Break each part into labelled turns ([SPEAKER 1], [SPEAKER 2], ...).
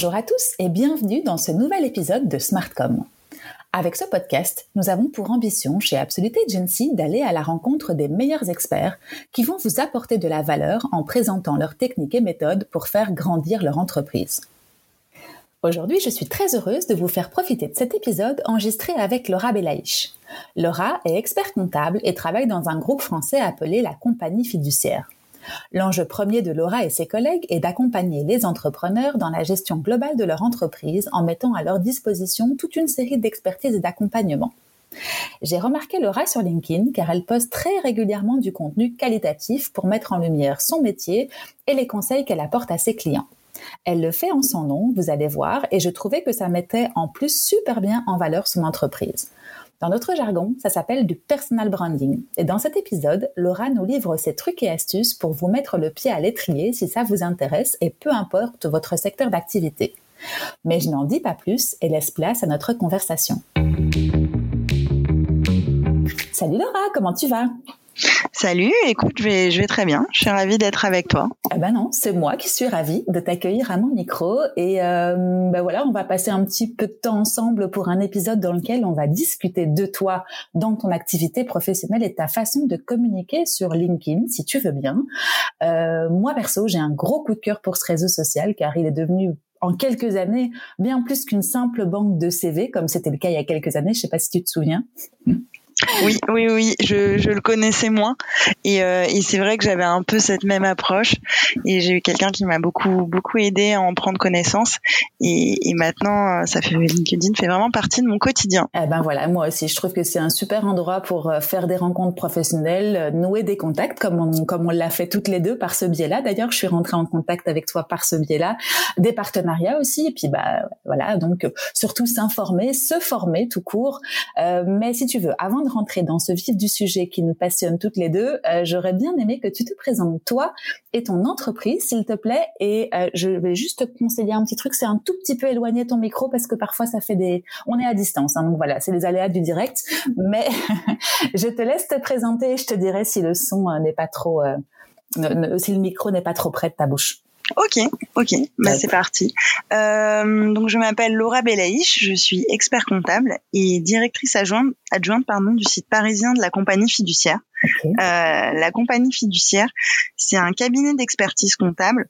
[SPEAKER 1] Bonjour à tous et bienvenue dans ce nouvel épisode de Smartcom. Avec ce podcast, nous avons pour ambition chez Absolute Agency d'aller à la rencontre des meilleurs experts qui vont vous apporter de la valeur en présentant leurs techniques et méthodes pour faire grandir leur entreprise. Aujourd'hui, je suis très heureuse de vous faire profiter de cet épisode enregistré avec Laura Belaïch. Laura est expert comptable et travaille dans un groupe français appelé la Compagnie Fiduciaire. L'enjeu premier de Laura et ses collègues est d'accompagner les entrepreneurs dans la gestion globale de leur entreprise en mettant à leur disposition toute une série d'expertises et d'accompagnement. J'ai remarqué Laura sur LinkedIn car elle poste très régulièrement du contenu qualitatif pour mettre en lumière son métier et les conseils qu'elle apporte à ses clients. Elle le fait en son nom, vous allez voir, et je trouvais que ça mettait en plus super bien en valeur son entreprise. Dans notre jargon, ça s'appelle du personal branding. Et dans cet épisode, Laura nous livre ses trucs et astuces pour vous mettre le pied à l'étrier si ça vous intéresse et peu importe votre secteur d'activité. Mais je n'en dis pas plus et laisse place à notre conversation. Salut Laura, comment tu vas?
[SPEAKER 2] Salut, écoute, je vais, je vais très bien. Je suis ravie d'être avec toi.
[SPEAKER 1] Eh ben non, c'est moi qui suis ravie de t'accueillir à mon micro. Et euh, ben voilà, on va passer un petit peu de temps ensemble pour un épisode dans lequel on va discuter de toi dans ton activité professionnelle et ta façon de communiquer sur LinkedIn, si tu veux bien. Euh, moi perso, j'ai un gros coup de cœur pour ce réseau social car il est devenu en quelques années bien plus qu'une simple banque de CV, comme c'était le cas il y a quelques années. Je sais pas si tu te souviens.
[SPEAKER 2] Oui, oui, oui, je, le connaissais moins. Et, euh, et c'est vrai que j'avais un peu cette même approche. Et j'ai eu quelqu'un qui m'a beaucoup, beaucoup aidé à en prendre connaissance. Et, maintenant, ça fait LinkedIn fait vraiment partie de mon quotidien.
[SPEAKER 1] Eh ben voilà, moi aussi, je trouve que c'est un super endroit pour euh, faire des rencontres professionnelles, euh, nouer des contacts, comme on, comme on l'a fait toutes les deux par ce biais-là. D'ailleurs, je suis rentrée en contact avec toi par ce biais-là, des partenariats aussi. Et puis, bah voilà, donc surtout s'informer, se former tout court. Euh, mais si tu veux, avant de rentrer dans ce vif du sujet qui nous passionne toutes les deux, euh, j'aurais bien aimé que tu te présentes toi et ton entreprise, s'il te plaît. Et euh, je vais juste te conseiller un petit truc, c'est un tout petit peu éloigner ton micro parce que parfois ça fait des... On est à distance, hein, donc voilà, c'est les aléas du direct. Mais je te laisse te présenter et je te dirai si le son euh, n'est pas trop... si le micro n'est pas trop près de ta bouche.
[SPEAKER 2] Ok, ok, bah, c'est parti. Euh, donc je m'appelle Laura Belaïch, je suis expert comptable et directrice adjointe, adjointe pardon, du site parisien de la compagnie fiduciaire. Euh, la compagnie fiduciaire, c'est un cabinet d'expertise comptable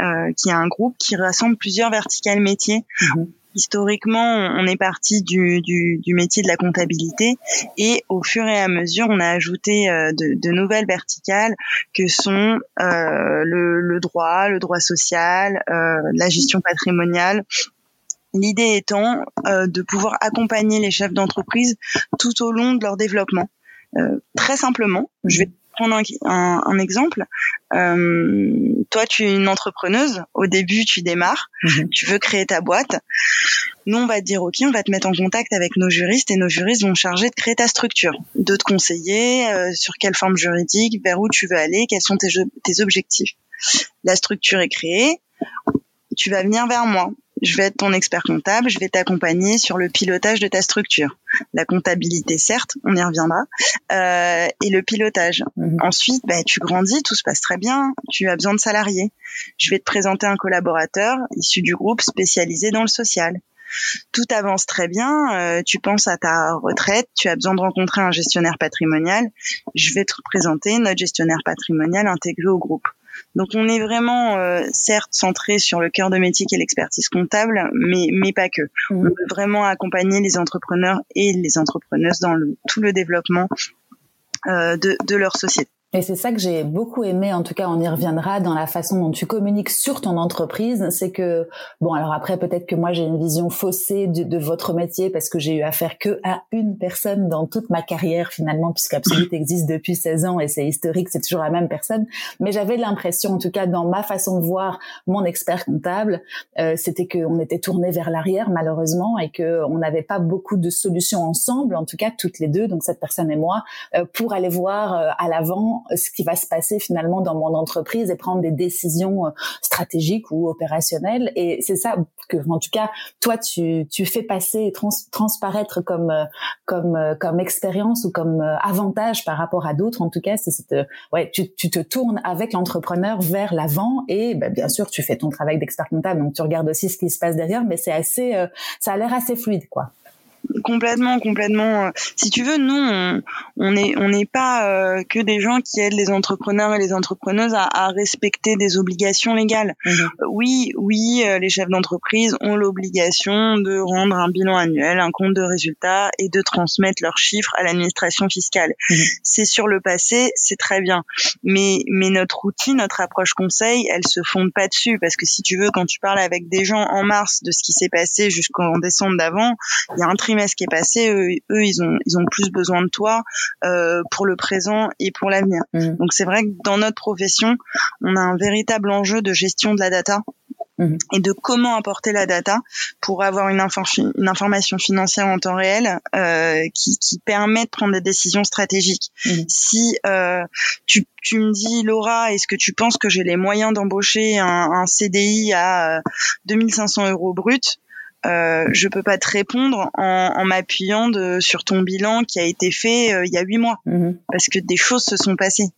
[SPEAKER 2] euh, qui est un groupe qui rassemble plusieurs verticales métiers. Mhm historiquement, on est parti du, du, métier de la comptabilité et au fur et à mesure, on a ajouté euh, de, nouvelles verticales que sont euh, le, droit, le droit social, euh, la gestion patrimoniale. L'idée étant de pouvoir accompagner les chefs d'entreprise tout au long de leur développement. très simplement, je vais prendre un, un, exemple. Euh, toi, tu es une entrepreneuse. Au début, tu démarres. Mhm. Tu veux créer ta boîte. Nous, on va te dire, OK, on va te mettre en contact avec nos juristes et nos juristes vont charger de créer ta structure, de te conseiller euh, sur quelle forme juridique, vers où tu veux aller, quels sont tes, tes objectifs. La structure est créée. Tu vas venir vers moi je vais être ton expert comptable, je vais t'accompagner sur le pilotage de ta structure. La comptabilité, certes, on y reviendra, euh, et le pilotage. Mhm. Ensuite, bah, tu grandis, tout se passe très bien, tu as besoin de salariés. Je vais te présenter un collaborateur issu du groupe spécialisé dans le social. Tout avance très bien, euh, tu penses à ta retraite, tu as besoin de rencontrer un gestionnaire patrimonial. Je vais te présenter notre gestionnaire patrimonial intégré au groupe. Donc on est vraiment euh, certes centré sur le cœur de métier qui est l'expertise comptable, mais mais pas que. On veut vraiment accompagner les entrepreneurs et les entrepreneuses dans le, tout le développement euh, de, de leur société.
[SPEAKER 1] Et c'est ça que j'ai beaucoup aimé, en tout cas on y reviendra dans la façon dont tu communiques sur ton entreprise, c'est que, bon alors après peut-être que moi j'ai une vision faussée de, votre métier parce que j'ai eu affaire que à une personne dans toute ma carrière finalement, puisque Absolute existe depuis 16 ans et c'est historique, c'est toujours la même personne, mais j'avais l'impression, en tout cas dans ma façon de voir mon expert comptable, euh, c'était qu'on était tourné vers l'arrière malheureusement et qu'on n'avait pas beaucoup de solutions ensemble, en tout cas toutes les deux, donc cette personne et moi, euh, pour aller voir euh, à l'avant dans ce qui va se passer finalement dans mon entreprise et prendre des décisions euh, stratégiques ou opérationnelles. Et c'est ça que, en tout cas, toi, tu, tu fais passer et transparaître comme euh, comme euh, comme expérience ou comme avantage par rapport à d'autres. En tout cas, c'est cette ouais, tu, tu te tournes avec l'entrepreneur vers l'avant et ben, bien sûr, tu fais ton travail d'expert comptable, donc tu regardes aussi ce qui se passe derrière, mais c'est assez, ça a l'air assez fluide, quoi.
[SPEAKER 2] Complètement, complètement. Si tu veux, nous, on n'est on n'est pas euh, que des gens qui aident les entrepreneurs et les entrepreneuses à, à respecter des obligations légales. Mhm. Euh, oui, oui, euh, les chefs d'entreprise ont l'obligation de rendre un bilan annuel, un compte de résultats et de transmettre leurs chiffres à l'administration fiscale. Mhm. C'est sur le passé, c'est très bien. Mais mais notre outil, notre approche conseil, elle se fonde pas dessus parce que si tu veux, quand tu parles avec des gens en mars de ce qui s'est passé jusqu'en décembre d'avant, il y a un trimestre ce qui est passé, eux, ils ont ils ont plus besoin de toi euh, pour le présent et pour l'avenir. Mmh. Donc c'est vrai que dans notre profession, on a un véritable enjeu de gestion de la data mmh. et de comment apporter la data pour avoir une, une information financière en temps réel euh, qui, qui, permet de prendre des décisions stratégiques. Mmh. Si euh, tu, tu, me dis, Laura, est-ce que tu penses que j'ai les moyens d'embaucher un, un, CDI à 2500 euros brut euh, je peux pas te répondre en, en m'appuyant sur ton bilan qui a été fait euh, il y a huit mois, mhm. parce que des choses se sont passées.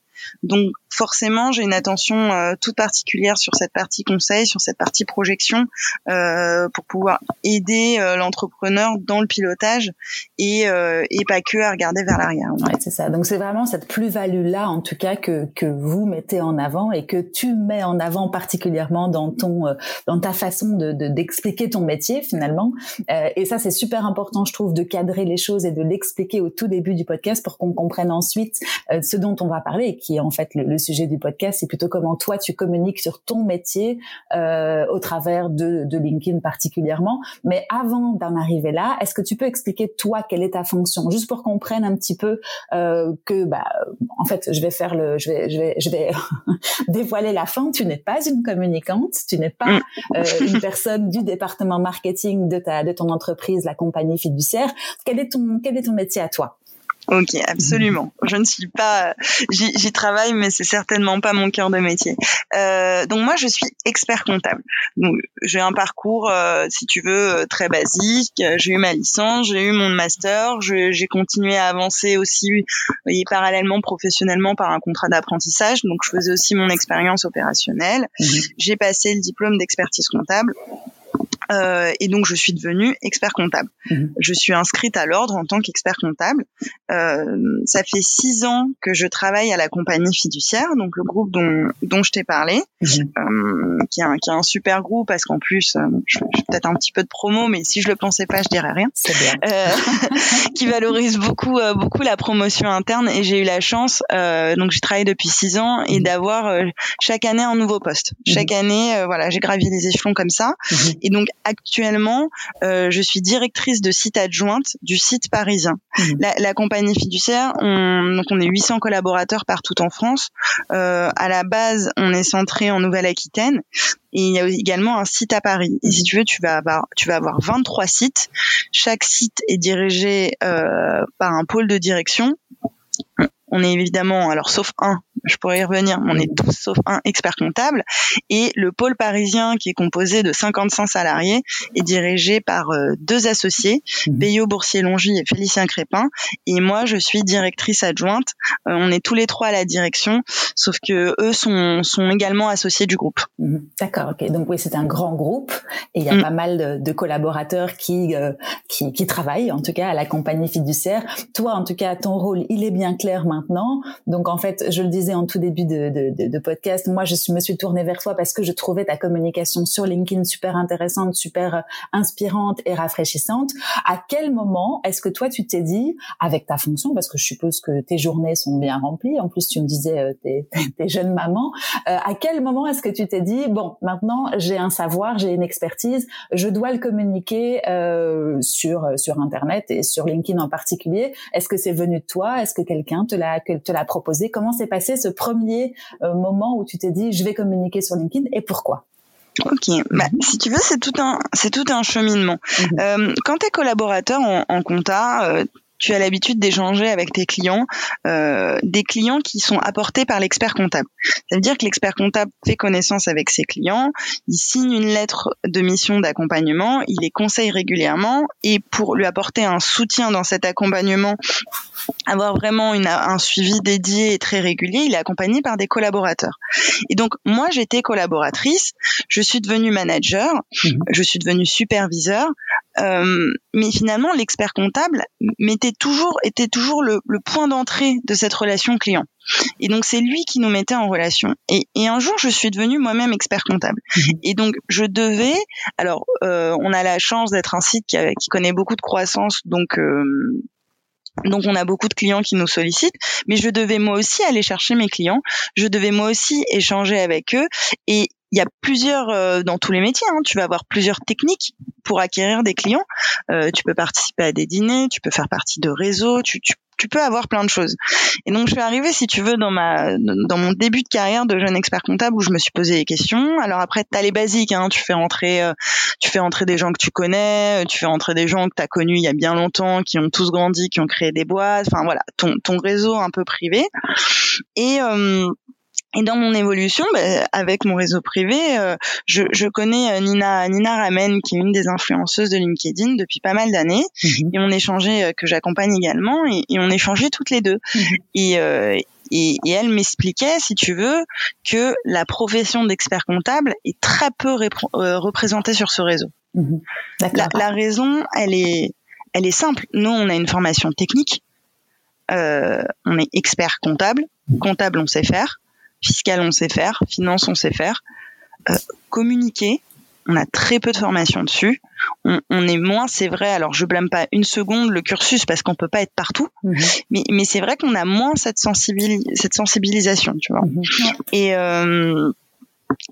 [SPEAKER 2] Donc forcément, j'ai une attention euh, toute particulière sur cette partie conseil, sur cette partie projection, euh, pour pouvoir aider euh, l'entrepreneur dans le pilotage et, et pas que à regarder vers l'arrière.
[SPEAKER 1] Ouais, c'est ça. Donc c'est vraiment cette plus-value là, en tout cas, que que vous mettez en avant et que tu mets en avant particulièrement dans ton dans ta façon de d'expliquer ton métier finalement. et ça, c'est super important, je trouve, de cadrer les choses et de l'expliquer au tout début du podcast pour qu'on comprenne ensuite ce dont on va parler, qui est en fait le sujet du podcast, c'est plutôt comment toi tu communiques sur ton métier euh, au travers de, de LinkedIn particulièrement. Mais avant d'en arriver là, est-ce que tu peux expliquer toi quelle est ta fonction, juste pour qu'on prenne un petit peu euh, que, bah, en fait, je vais faire le, je vais, je vais, je vais dévoiler la fin. Tu n'es pas une communicante, tu n'es pas mm. euh, une personne du département marketing de ta, de ton entreprise, la compagnie fiduciaire. Quel est ton, quel est ton métier à toi?
[SPEAKER 2] Ok, absolument. Je ne suis pas, j'y travaille, mais c'est certainement pas mon cœur de métier. Euh, donc moi, je suis expert comptable. Donc j'ai un parcours, euh, si tu veux, euh, très basique. J'ai eu ma licence, j'ai eu mon master, j'ai continué à avancer aussi, et parallèlement professionnellement par un contrat d'apprentissage. Donc je faisais aussi mon expérience opérationnelle. Mhm. J'ai passé le diplôme d'expertise comptable. Euh, et donc je suis devenue expert comptable. Mhm. Je suis inscrite à l'ordre en tant qu'expert comptable. Euh, ça fait six ans que je travaille à la compagnie fiduciaire, donc le groupe dont, dont je t'ai parlé, mhm. euh, qui, est un, qui est un super groupe parce qu'en plus, euh, je, fais peut-être un petit peu de promo, mais si je le pensais pas, je dirais rien.
[SPEAKER 1] Bien.
[SPEAKER 2] Euh, qui valorise beaucoup beaucoup la promotion interne et j'ai eu la chance, donc j'ai travaillé depuis six ans et mhm. d'avoir chaque année un nouveau poste. Chaque année, voilà, j'ai gravi les échelons comme ça. Et donc actuellement, euh, je suis directrice de site adjointe du site parisien. Mmh. La, la, compagnie fiduciaire, on, donc on est 800 collaborateurs partout en France. Euh, à la base, on est centré en Nouvelle-Aquitaine et il y a également un site à Paris. Et si tu veux, tu vas avoir, tu vas avoir 23 sites. Chaque site est dirigé euh, par un pôle de direction. On est évidemment, alors sauf un, je pourrais y revenir, on est tous sauf un expert comptable. Et le pôle parisien, qui est composé de 55 salariés, est dirigé par euh, deux associés, mmh. Boursier-Longy et Félicien Crépin. Et moi, je suis directrice adjointe. Euh, on est tous les trois à la direction, sauf que eux sont, sont également associés du groupe.
[SPEAKER 1] Mhm. D'accord, ok. Donc oui, c'est un grand groupe et il y a mmh. pas mal de, collaborateurs qui, euh, qui, qui travaillent, en tout cas, à la compagnie fiduciaire. Toi, en tout cas, ton rôle, il est bien clair maintenant. Donc en fait, je le disais en tout début de, podcast, moi je me suis tournée vers toi parce que je trouvais ta communication sur LinkedIn super intéressante, super euh, inspirante et rafraîchissante. À quel moment est-ce que toi tu t'es dit, avec ta fonction, parce que je suppose que tes journées sont bien remplies, en plus tu me disais euh, t'es, t'es jeune maman, euh, à quel moment est-ce que tu t'es dit, bon maintenant j'ai un savoir, j'ai une expertise, je dois le communiquer sur sur internet et sur LinkedIn en particulier? Est-ce que c'est venu de toi? Est-ce que quelqu'un te l'a te l'a proposé? Comment s'est passé ce premier euh, moment où tu t'es dit je vais communiquer sur LinkedIn et pourquoi?
[SPEAKER 2] Ok, bah, mhm. si tu veux, c'est tout un, c'est tout un cheminement. Mhm. Euh, quand tu es collaborateur en, compta, euh, tu as l'habitude d'échanger avec tes clients, euh, des clients qui sont apportés par l'expert comptable. Ça veut dire que l'expert comptable fait connaissance avec ses clients, il signe une lettre de mission d'accompagnement, il les conseille régulièrement et pour lui apporter un soutien dans cet accompagnement, avoir vraiment une, un suivi dédié et très régulier, il est accompagné par des collaborateurs. Et donc moi j'étais collaboratrice, je suis devenue manager, mmh. je suis devenue superviseur, euh, mais finalement l'expert comptable mettait toujours était toujours le, le point d'entrée de cette relation client. Et donc c'est lui qui nous mettait en relation. Et, et un jour, je suis devenue moi-même expert comptable. Mmh. Et donc je devais. Alors, euh, on a la chance d'être un site qui, qui, connaît beaucoup de croissance, donc euh, donc on a beaucoup de clients qui nous sollicitent, mais je devais moi aussi aller chercher mes clients, je devais moi aussi échanger avec eux et il y a plusieurs euh, dans tous les métiers. Hein, tu vas avoir plusieurs techniques pour acquérir des clients. Euh, tu peux participer à des dîners, tu peux faire partie de réseaux, tu, tu, tu peux avoir plein de choses. Et donc je suis arrivée, si tu veux, dans ma dans mon début de carrière de jeune expert comptable où je me suis posé des questions. Alors après, tu as les basiques, hein, tu fais rentrer euh, tu fais rentrer des gens que tu connais, tu fais rentrer des gens que tu as connus il y a bien longtemps, qui ont tous grandi, qui ont créé des boîtes, enfin voilà, ton ton réseau un peu privé. Et euh, et dans mon évolution, bah, avec mon réseau privé, euh, je, je, connais euh, Nina Nina Ramen, qui est une des influenceuses de LinkedIn depuis pas mal d'années, mhm. et on échangeait euh, que j'accompagne également, et, et, on échangeait toutes les deux. Mhm. Et, et, et, elle m'expliquait, si tu veux, que la profession d'expert comptable est très peu représentée sur ce réseau. Mhm. La, la, raison, elle est, elle est simple. Nous, on a une formation technique. On est expert comptable. Comptable, on sait faire fiscal, on sait faire. Finance, on sait faire. Euh, communiquer, on a très peu de formation dessus. On, on est moins, c'est vrai. Alors je blâme pas une seconde le cursus parce qu'on peut pas être partout, mhm. mais, mais c'est vrai qu'on a moins cette, sensibilis cette sensibilisation, tu vois. Mhm. Et euh,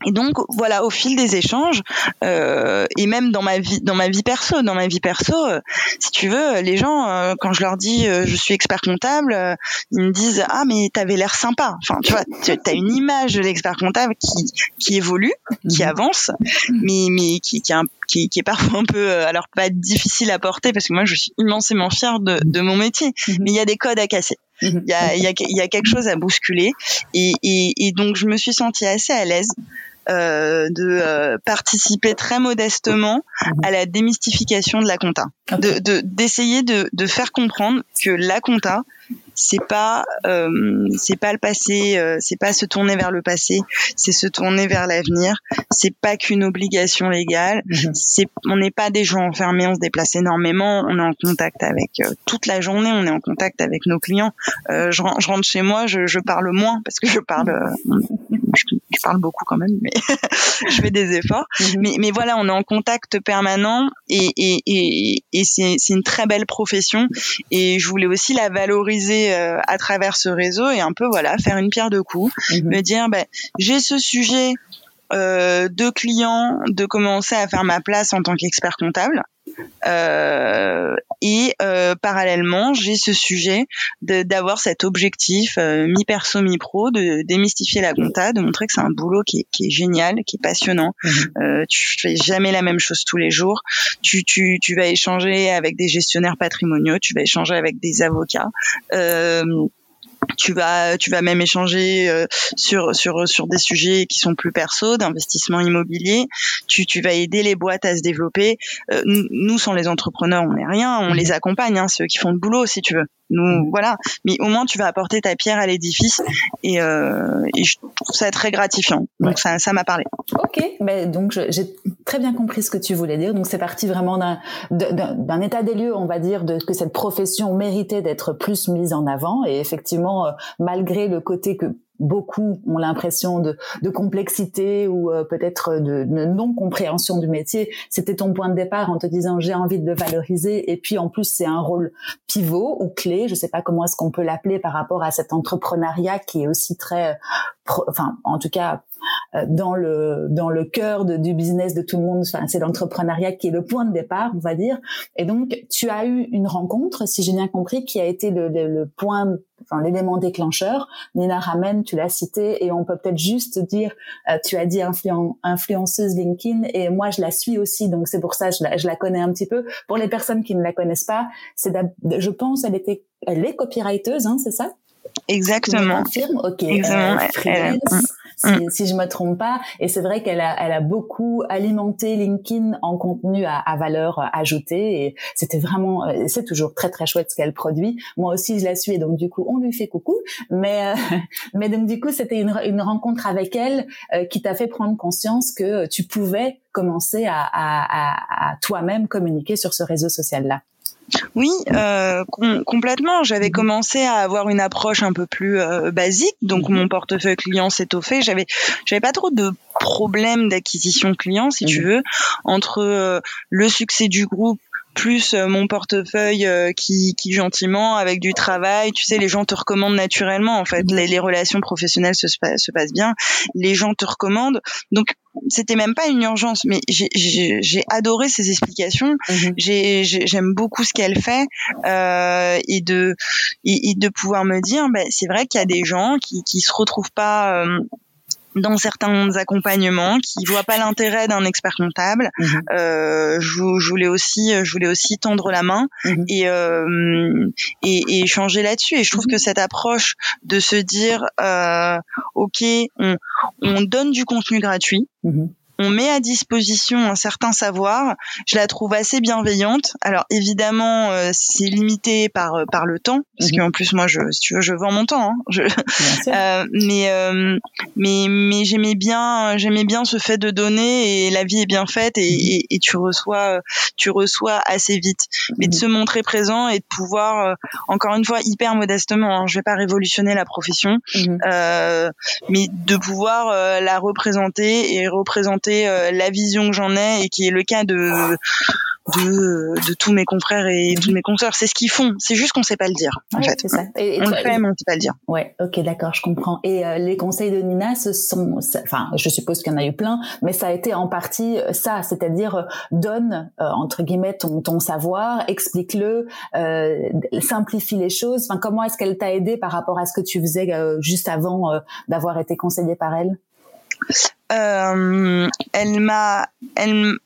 [SPEAKER 2] et donc voilà, au fil des échanges euh, et même dans ma vie, dans ma vie perso, dans ma vie perso, euh, si tu veux, les gens euh, quand je leur dis euh, je suis expert comptable, euh, ils me disent ah mais t'avais l'air sympa. Enfin tu vois, tu as une image de l'expert comptable qui qui évolue, qui mhm. avance, mais mais qui qui, qui, qui est parfois un peu alors pas difficile à porter parce que moi je suis immensément fière de, de mon métier, mhm. mais il y a des codes à casser. Mhm. Il y a, y, a, y a, quelque chose à bousculer. Et, et, et, donc, je me suis sentie assez à l'aise euh, de euh, participer très modestement mhm. à la démystification de la compta, de d'essayer de, de, faire comprendre que la compta c'est pas euh, c'est pas le passé, euh, c'est pas se tourner vers le passé, c'est se tourner vers l'avenir. C'est pas qu'une obligation légale. Mhm. C'est on n'est pas des gens enfermés, on se déplace énormément, on est en contact avec euh, toute la journée, on est en contact avec nos clients. Euh, je, je, rentre chez moi, je, je, parle moins parce que je parle je, je parle beaucoup quand même, mais je fais des efforts. Mhm. Mais, mais voilà, on est en contact permanent et, et, et, et c'est une très belle profession et je voulais aussi la valoriser euh, à travers ce réseau et un peu voilà faire une pierre de coups, mhm. me dire ben j'ai ce sujet euh, de clients, de commencer à faire ma place en tant qu'expert comptable. Euh, et euh, parallèlement, j'ai ce sujet d'avoir cet objectif euh, mi perso mi pro de démystifier la compta, de montrer que c'est un boulot qui est, qui est, génial, qui est passionnant. Mhm. Euh, tu fais jamais la même chose tous les jours. Tu, tu, tu vas échanger avec des gestionnaires patrimoniaux, tu vas échanger avec des avocats. Euh, tu vas tu vas même échanger euh, sur sur sur des sujets qui sont plus perso d'investissement immobilier. Tu tu vas aider les boîtes à se développer. Euh, nous sans les entrepreneurs on n'est rien. On les accompagne hein, ceux qui font le boulot si tu veux. Nous voilà. Mais au moins tu vas apporter ta pierre à l'édifice. Et, euh, et je trouve ça très gratifiant. Donc ça ça m'a parlé.
[SPEAKER 1] Ok. Ben donc j'ai très bien compris ce que tu voulais dire. Donc c'est parti vraiment d'un d'un état des lieux on va dire de que cette profession méritait d'être plus mise en avant. Et effectivement euh, malgré le côté que beaucoup ont l'impression de, de, complexité ou euh, peut-être de, de non-compréhension du métier. C'était ton point de départ en te disant j'ai envie de le valoriser et puis en plus c'est un rôle pivot ou clé, je sais pas comment est-ce qu'on peut l'appeler par rapport à cet entrepreneuriat qui est aussi très, enfin en tout cas euh, dans le dans le cœur de, du business de tout le monde. Enfin, c'est l'entrepreneuriat qui est le point de départ, on va dire. Et donc, tu as eu une rencontre, si j'ai bien compris, qui a été le, le, le point enfin l'élément déclencheur. Nina Ramen, tu l'as cité, et on peut peut-être juste dire, euh, tu as dit influenceuse LinkedIn, et moi je la suis aussi, donc c'est pour ça je la, je la connais un petit peu. Pour les personnes qui ne la connaissent pas, c'est, je pense, elle était, elle est copywriteuse, hein, c'est ça?
[SPEAKER 2] Exactement.
[SPEAKER 1] Ok. Exactement. Euh, si, mm. si je me trompe pas. Et c'est vrai qu'elle a, elle a beaucoup alimenté LinkedIn en contenu à, à valeur ajoutée. Et c'était vraiment, euh, c'est toujours très très chouette ce qu'elle produit. Moi aussi, je la suis et donc du coup, on lui fait coucou. Mais euh, mais donc du coup, c'était une, une rencontre avec elle euh, qui t'a fait prendre conscience que tu pouvais commencer à, à, à toi-même communiquer sur ce réseau social là.
[SPEAKER 2] Oui, euh, complètement. J'avais commencé à avoir une approche un peu plus euh, basique, donc mhm. mon portefeuille client s'étoffait. J'avais, j'avais pas trop de problèmes d'acquisition client, si tu mhm. veux, entre euh, le succès du groupe plus euh, mon portefeuille euh, qui, qui gentiment avec du travail tu sais les gens te recommandent naturellement en fait les, les relations professionnelles se, se passent bien les gens te recommandent donc c'était même pas une urgence mais j'ai adoré ses explications mhm. j'aime beaucoup ce qu'elle fait euh, et de et, de pouvoir me dire ben, c'est vrai qu'il y a des gens qui qui se retrouvent pas euh, dans certains accompagnements, qui voient pas l'intérêt d'un expert comptable. Mhm. Euh, je, je, voulais aussi, je voulais aussi tendre la main mhm. et, euh, et, et échanger là-dessus. Et je trouve mhm. que cette approche de se dire, euh, ok, on, on donne du contenu gratuit on met à disposition un certain savoir. Je la trouve assez bienveillante. Alors évidemment, euh, c'est limité par euh, par le temps, parce mhm. qu'en plus moi, je, si tu veux, je vends mon temps. Hein. Je, euh, mais euh, mais mais j'aimais bien j'aimais bien ce fait de donner et la vie est bien faite et, mhm. et, et tu reçois tu reçois assez vite. Mais de mhm. se montrer présent et de pouvoir encore une fois hyper modestement. Hein, je vais pas révolutionner la profession, mais de pouvoir la représenter et représenter euh, la vision que j'en ai et qui est le cas de de, de tous mes confrères et tous mes consoeurs. C'est ce qu'ils font. C'est juste qu'on sait pas le dire, en fait. Ça. Et, on le fait, mais on sait pas le dire.
[SPEAKER 1] Ouais, ok, d'accord, je comprends. Et euh, les conseils de Nina, ce sont, enfin, je suppose qu'il y en a eu plein, mais ça a été en partie euh, ça, c'est-à-dire donne entre guillemets ton, ton savoir, explique-le, simplifie les choses. Enfin, comment est-ce qu'elle t'a aidé par rapport à ce que tu faisais juste avant d'avoir été conseillée par elle?
[SPEAKER 2] Euh, elle m'a, elle,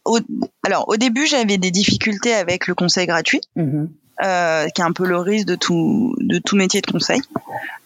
[SPEAKER 2] alors au début j'avais des difficultés avec le conseil gratuit, mm-hmm. euh, qui est un peu le risque de tout, de tout métier de conseil.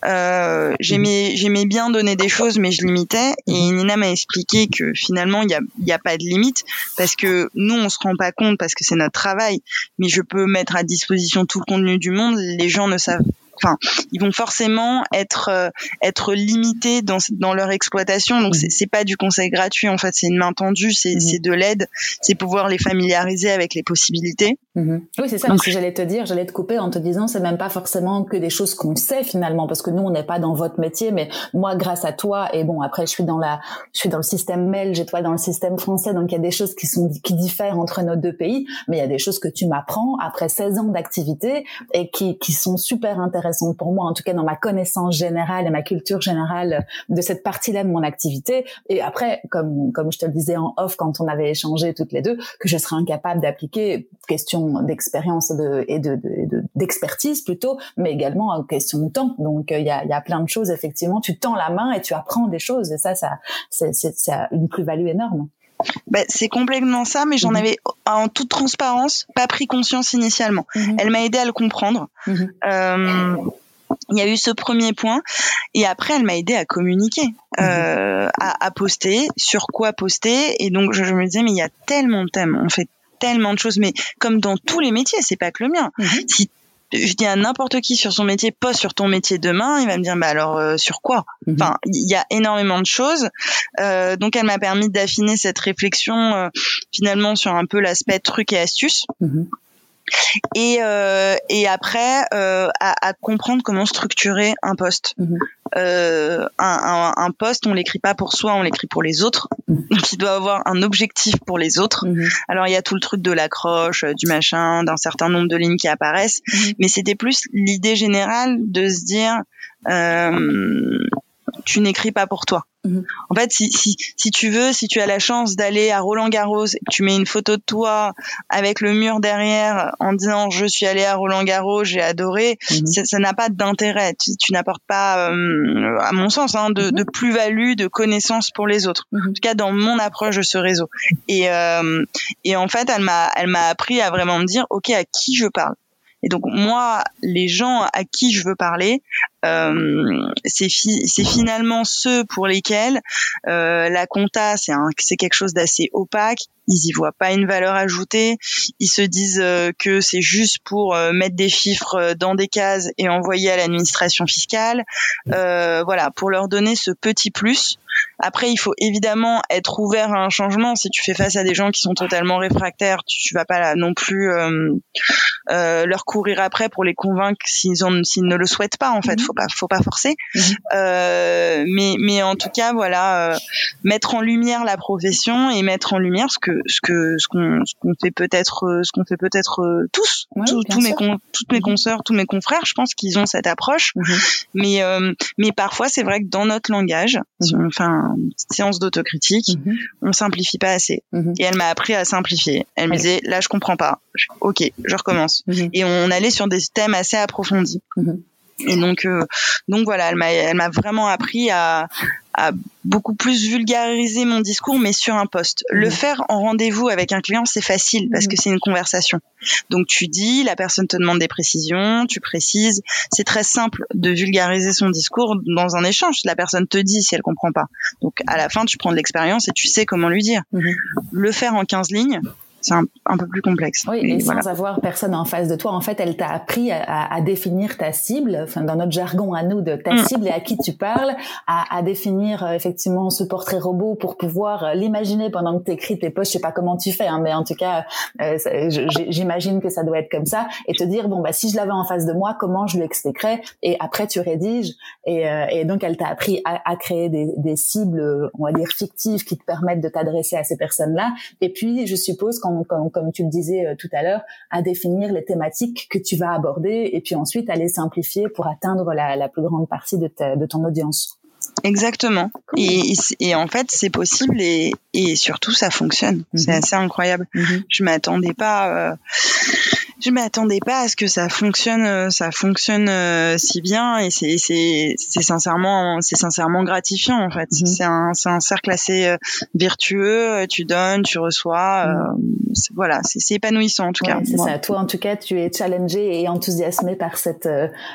[SPEAKER 2] Euh, j'aimais, j'aimais bien donner des choses, mais je limitais. Et mm-hmm. Nina m'a expliqué que finalement il y a, y a pas de limite parce que nous on se rend pas compte parce que c'est notre travail, mais je peux mettre à disposition tout le contenu du monde. Les gens ne savent enfin, ils vont forcément être euh, être limités dans dans leur exploitation. Donc c'est c'est pas du conseil gratuit en fait, c'est une main tendue, c'est c'est de l'aide, c'est pouvoir les familiariser avec les possibilités.
[SPEAKER 1] Mhm. Oui, c'est ça. Donc, que j'allais te dire, j'allais te couper en te disant, c'est même pas forcément que des choses qu'on sait finalement, parce que nous on n'est pas dans votre métier, mais moi grâce à toi et bon après je suis dans la, je suis dans le système belge et toi dans le système français, donc il y a des choses qui sont qui diffèrent entre nos deux pays, mais il y a des choses que tu m'apprends après 16 ans d'activité et qui qui sont super intéressantes pour moi, en tout cas dans ma connaissance générale et ma culture générale de cette partie-là de mon activité. Et après, comme comme je te le disais en off quand on avait échangé toutes les deux, que je serais incapable d'appliquer question d'expérience et de et de d'expertise plutôt, mais également question de temps. Donc il y a y a plein de choses effectivement. Tu tends la main et tu apprends des choses et ça ça c'est c'est une plus-value énorme.
[SPEAKER 2] Bah, c'est complètement ça, mais j'en mhm. avais en toute transparence pas pris conscience initialement. Mhm. Elle m'a aidé à le comprendre. Mhm. Euh, il y a eu ce premier point et après elle m'a aidé à communiquer, euh, à, à, poster, sur quoi poster et donc je, me disais mais il y a tellement de thèmes, on fait tellement de choses mais comme dans tous les métiers, c'est pas que le mien. Si je dis à n'importe qui sur son métier, pas sur ton métier demain, il va me dire bah alors euh, sur quoi? Mhm. Enfin, il y a énormément de choses. Euh, donc elle m'a permis d'affiner cette réflexion euh, finalement sur un peu l'aspect truc et astuce. Mhm et euh, et après euh, à, à, comprendre comment structurer un poste. Mhm. Euh, un, un, un, poste, on l'écrit pas pour soi, on l'écrit pour les autres. Mhm. Donc il doit avoir un objectif pour les autres. Mhm. Alors il y a tout le truc de l'accroche, du machin, d'un certain nombre de lignes qui apparaissent, mais c'était plus l'idée générale de se dire euh, tu n'écris pas pour toi. Mhm. En fait, si, si, si tu veux, si tu as la chance d'aller à Roland Garros et que tu mets une photo de toi avec le mur derrière en disant je suis allé à Roland Garros, j'ai adoré, mhm. ça n'a pas d'intérêt. Tu, tu n'apportes pas, euh, à mon sens, hein, de, mhm. de plus-value, de connaissances pour les autres. En tout cas, dans mon approche de ce réseau. Et, euh, et en fait, elle m'a, elle m'a appris à vraiment me dire, ok, à qui je parle? Et donc moi, les gens à qui je veux parler, euh, c'est finalement ceux pour lesquels euh, la compta c'est quelque chose d'assez opaque. Ils y voient pas une valeur ajoutée. Ils se disent euh, que c'est juste pour euh, mettre des chiffres dans des cases et envoyer à l'administration fiscale. voilà, pour leur donner ce petit plus après, il faut évidemment être ouvert à un changement. Si tu fais face à des gens qui sont totalement réfractaires, tu, vas pas non plus euh, euh, leur courir après pour les convaincre s'ils ne le souhaitent pas. En fait, mhm. faut pas, faut pas forcer. Mhm. Euh, mais, mais en tout cas, voilà, mettre en lumière la profession et mettre en lumière ce que, ce que, ce qu'on, fait peut-être, ce qu'on fait peut-être tous, tous, mes, toutes mes mhm. consoeurs, tous mes confrères. Je pense qu'ils ont cette approche. Mais, mais parfois, c'est vrai que dans notre langage, enfin une petite séance d'autocritique, mhm. on simplifie pas assez. Mhm. Et elle m'a appris à simplifier. Elle me disait, là, je comprends pas. Ok, je recommence. Mhm. Et on allait sur des thèmes assez approfondis. Et donc, euh, donc voilà, elle m'a, elle m'a vraiment appris à, à beaucoup plus vulgariser mon discours, mais sur un poste. Le faire en rendez-vous avec un client, c'est facile parce que c'est une conversation. Donc tu dis, la personne te demande des précisions, tu précises. C'est très simple de vulgariser son discours dans un échange. La personne te dit si elle comprend pas. Donc à la fin, tu prends de l'expérience et tu sais comment lui dire. Le faire en 15 lignes, c'est un, peu plus complexe.
[SPEAKER 1] Oui, et, sans avoir personne en face de toi, en fait, elle t'a appris à, à, définir ta cible, enfin dans notre jargon à nous de ta mm. cible et à qui tu parles, à, à définir euh, effectivement ce portrait robot pour pouvoir euh, l'imaginer pendant que tu écris tes posts. Je sais pas comment tu fais, hein, mais en tout cas, euh, j'imagine que ça doit être comme ça, et te dire bon bah si je l'avais en face de moi, comment je lui expliquerais Et après tu rédiges, et, et donc elle t'a appris à, à créer des, des cibles, on va dire fictives, qui te permettent de t'adresser à ces personnes-là. Et puis je suppose qu'en comme, comme, tu le disais euh, tout à l'heure, à définir les thématiques que tu vas aborder et puis ensuite à les simplifier pour atteindre la, la plus grande partie de, ta, de ton audience.
[SPEAKER 2] Exactement. Et, et, en fait, c'est possible et, et surtout, ça fonctionne. C'est mhm. assez incroyable. Mhm. Je m'attendais pas. Euh, je m'attendais pas à ce que ça fonctionne, euh, ça fonctionne euh, si bien et c'est c'est c'est sincèrement c'est sincèrement gratifiant en fait. Mhm. C'est un c'est un cercle assez euh, vertueux. Tu donnes, tu reçois. Mhm. voilà, c'est épanouissant en tout cas.
[SPEAKER 1] C'est ça. Toi en tout cas, tu es challengé et enthousiasmé par cette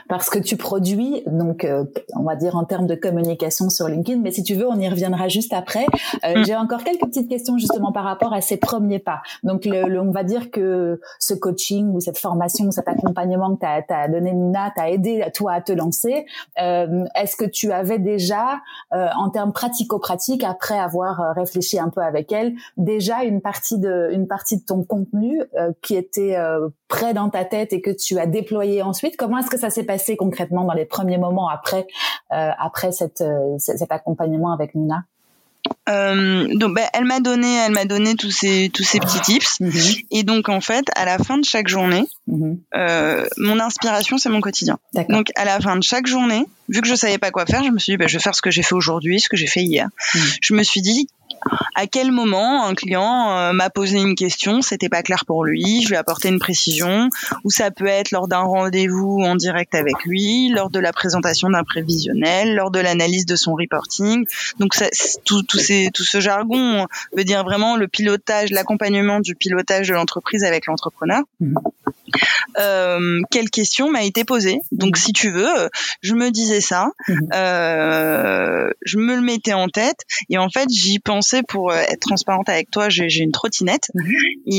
[SPEAKER 1] par ce que tu produis. Donc on va dire en termes de communication sur LinkedIn. Mais si tu veux, on y reviendra juste après. Mm. J'ai encore quelques petites questions justement par rapport à ces premiers pas. Donc le, on va dire que ce coaching ou cette formation, cet accompagnement que tu as, donné Nina, t'a aidé toi à te lancer. Euh, est-ce que tu avais déjà, euh, en termes pratico-pratiques, après avoir euh, réfléchi un peu avec elle, déjà une partie de, une partie de ton contenu qui était prêt dans ta tête et que tu as déployé ensuite? Comment est-ce que ça s'est passé concrètement dans les premiers moments après, après cette, cet accompagnement avec Nina?
[SPEAKER 2] Euh, donc, bah, elle m'a donné, elle m'a donné tous ces tous ces petits tips. Mhm. Et donc, en fait, à la fin de chaque journée, mhm. euh, mon inspiration, c'est mon quotidien. Donc, à la fin de chaque journée, vu que je savais pas quoi faire, je me suis dit, bah, je vais faire ce que j'ai fait aujourd'hui, ce que j'ai fait hier. Mhm. Je me suis dit, à quel moment un client euh, m'a posé une question, c'était pas clair pour lui, je lui ai apporté une précision, ou ça peut être lors d'un rendez-vous en direct avec lui, lors de la présentation d'un prévisionnel, lors de l'analyse de son reporting. Donc ça, tout, tout, ces, tout ce jargon veut dire vraiment le pilotage, l'accompagnement du pilotage de l'entreprise avec l'entrepreneur. Mmh. Euh, quelle question m'a été posée. Donc, si tu veux, je me disais ça, mmh. euh, je me le mettais en tête, et en fait, j'y pensais pour euh, être transparente avec toi, j'ai une trottinette mhm.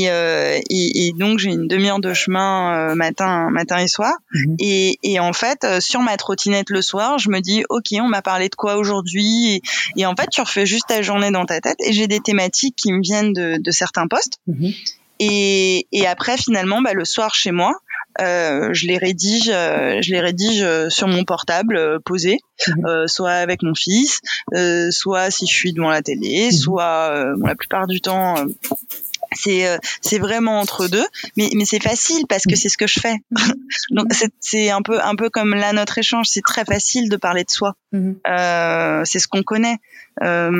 [SPEAKER 2] euh, et, et, donc j'ai une demi-heure de chemin euh, matin, matin et soir. Mhm. Et, et, en fait, sur ma trottinette le soir, je me dis ok, on m'a parlé de quoi aujourd'hui? Et, en fait, tu refais juste ta journée dans ta tête et j'ai des thématiques qui me viennent de, de certains postes. Mhm. Et, et, après, finalement, bah, le soir chez moi, euh, je les rédige, euh, je les rédige euh, sur mon portable posé, mhm. soit avec mon fils, soit si je suis devant la télé, mhm. soit bon, la plupart du temps c'est euh, c'est vraiment entre deux mais mais c'est facile parce que c'est ce que je fais donc c'est un peu un peu comme là notre échange c'est très facile de parler de soi mm-hmm. euh, c'est ce qu'on connaît
[SPEAKER 1] euh,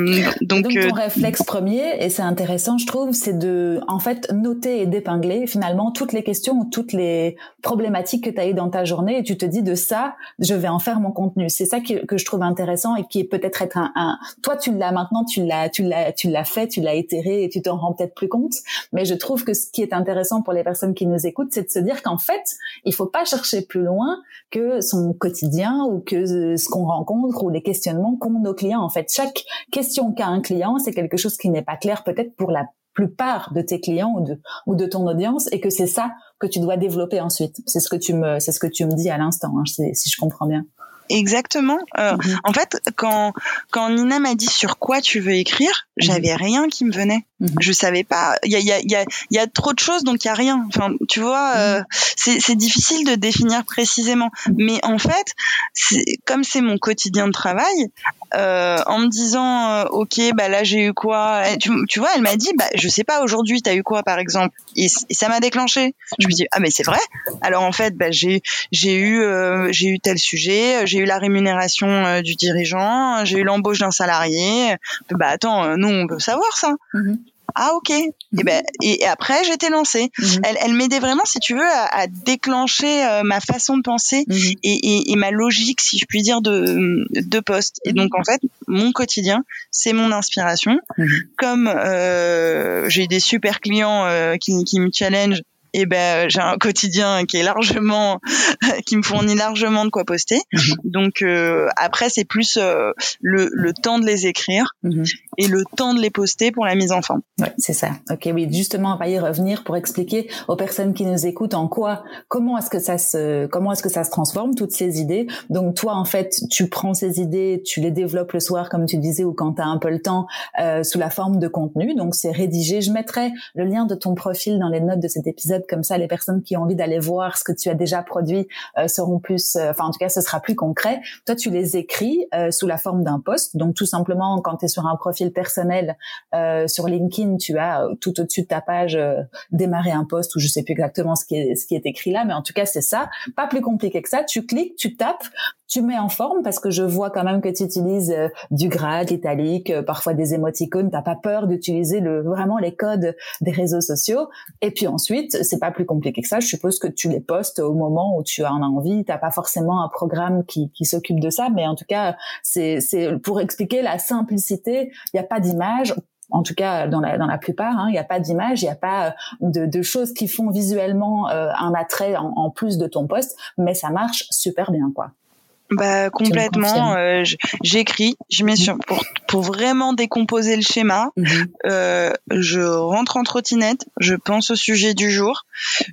[SPEAKER 1] donc, donc, ton euh, réflexe premier, et c'est intéressant, je trouve, c'est de, en fait, noter et d'épingler finalement toutes les questions ou toutes les problématiques que tu as eues dans ta journée, et tu te dis de ça, je vais en faire mon contenu. C'est ça que je trouve intéressant et qui est peut-être être un, un, toi tu l'as maintenant, tu l'as, tu l'as, tu l'as fait, tu l'as itéré et tu t'en rends peut-être plus compte. Mais je trouve que ce qui est intéressant pour les personnes qui nous écoutent, c'est de se dire qu'en fait, il faut pas chercher plus loin que son quotidien ou que ce qu'on rencontre ou les questionnements qu'ont nos clients. En fait, chaque question qu'a un client, c'est quelque chose qui n'est pas clair peut-être pour la plupart de tes clients ou de, ou de ton audience et que c'est ça que tu dois développer ensuite. C'est ce que tu me, c'est ce que tu me dis à l'instant, hein, si je comprends bien.
[SPEAKER 2] Exactement. Euh, mhm. En fait, quand quand Nina m'a dit sur quoi tu veux écrire, mhm. j'avais rien qui me venait. Mhm. Je savais pas. Il y a y a y a, y a trop de choses donc il y a rien. Enfin, tu vois, euh, c'est c'est difficile de définir précisément. Mais en fait, comme c'est mon quotidien de travail, euh, en me disant euh, ok bah là j'ai eu quoi? Tu, tu vois, elle m'a dit bah je sais pas aujourd'hui t'as eu quoi par exemple? Et, ça m'a déclenché. Je me dis ah mais c'est vrai. Alors en fait bah j'ai eu j'ai eu tel sujet j'ai eu la rémunération euh, du dirigeant, j'ai eu l'embauche d'un salarié. Bah attends, euh, nous on peut savoir ça. Mhm. Ah ok. Et mhm. ben et après j'étais lancée. Mhm. Elle, elle m'aidait vraiment, si tu veux, à, déclencher euh, ma façon de penser et, et, ma logique, si je puis dire, de de poste. Et donc en fait, mon quotidien, c'est mon inspiration. Comme euh, j'ai des super clients qui, qui me challenge et ben j'ai un quotidien qui est largement qui me fournit largement de quoi poster. Mhm. Donc euh, après c'est plus euh, le, le, temps de les écrire mhm. et le temps de les poster pour la mise en forme.
[SPEAKER 1] Ouais, c'est ça. OK, oui, justement on va y revenir pour expliquer aux personnes qui nous écoutent en quoi comment est-ce que ça se comment est-ce que ça se transforme toutes ces idées. Donc toi en fait, tu prends ces idées, tu les développes le soir comme tu disais ou quand tu as un peu le temps euh, sous la forme de contenu. Donc c'est rédigé. Je mettrai le lien de ton profil dans les notes de cet épisode comme ça les personnes qui ont envie d'aller voir ce que tu as déjà produit euh, seront plus, euh, enfin en tout cas ce sera plus concret. Toi tu les écris euh, sous la forme d'un post, donc tout simplement quand tu es sur un profil personnel sur LinkedIn, tu as tout au-dessus de ta page démarrer un post ou je sais plus exactement ce qui est ce qui est écrit là, mais en tout cas c'est ça, pas plus compliqué que ça. Tu cliques, tu tapes, tu mets en forme parce que je vois quand même que tu utilises du gras, l'italique, parfois des émoticônes. T'as pas peur d'utiliser le vraiment les codes des réseaux sociaux. Et puis ensuite, c'est pas plus compliqué que ça. Je suppose que tu les postes au moment où tu en as envie. T'as pas forcément un programme qui, qui s'occupe de ça, mais en tout cas, c'est pour expliquer la simplicité. Il n'y a pas d'image en tout cas dans la, dans la plupart, hein, il n'y a pas d'image, il n'y a pas euh, de, de, choses qui font visuellement euh, un attrait en, en, plus de ton poste, mais ça marche super bien, quoi.
[SPEAKER 2] Bah complètement. Euh, j'écris, je mets sur pour pour vraiment décomposer le schéma. Mhm. euh, je rentre en trottinette, je pense au sujet du jour,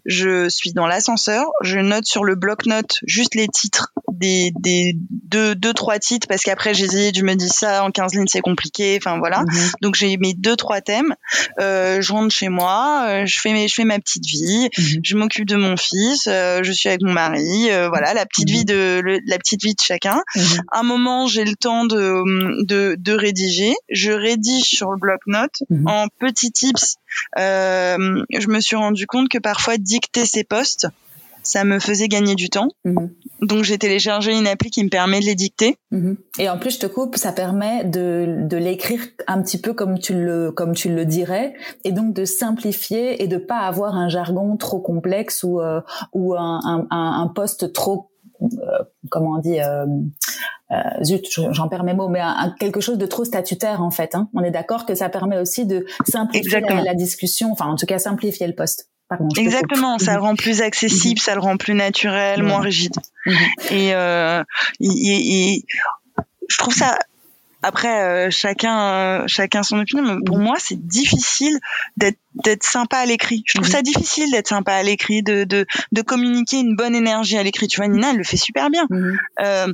[SPEAKER 2] je suis dans l'ascenseur, je note sur le bloc-notes juste les titres des des deux deux trois titres parce qu'après j'hésite, je me dis ça en 15 lignes c'est compliqué, enfin voilà. Mhm. Donc j'ai mes deux trois thèmes. Euh, je rentre chez moi, euh, je fais mes, je fais ma petite vie, mhm. je m'occupe de mon fils, euh, je suis avec mon mari, euh, voilà la petite vie de le, la petite vie de chacun. Mhm. un moment, j'ai le temps de, de, de, rédiger. Je rédige sur le bloc-notes mhm. en petits tips. Euh, je me suis rendu compte que parfois dicter ses posts, ça me faisait gagner du temps. Mhm. Donc j'ai téléchargé une appli qui me permet de les dicter.
[SPEAKER 1] Et en plus, je te coupe, ça permet de, de l'écrire un petit peu comme tu le comme tu le dirais, et donc de simplifier et de pas avoir un jargon trop complexe ou euh, ou un, un, un, poste trop euh, comment on dit euh, euh, zut, j'en perds mes mots, mais quelque chose de trop statutaire en fait. Hein. On est d'accord que ça permet aussi de simplifier la, discussion, enfin en tout cas simplifier le poste.
[SPEAKER 2] Pardon, Exactement, ça le rend plus accessible, mhm. ça le rend plus naturel, moins rigide. Mhm. Et, euh, je trouve ça après, chacun, chacun son opinion. Mais pour moi, c'est difficile d'être d'être sympa à l'écrit. Je trouve ça difficile d'être sympa à l'écrit, de, de, de communiquer une bonne énergie à l'écrit. Tu vois, Nina, elle le fait super bien. Mhm. Euh,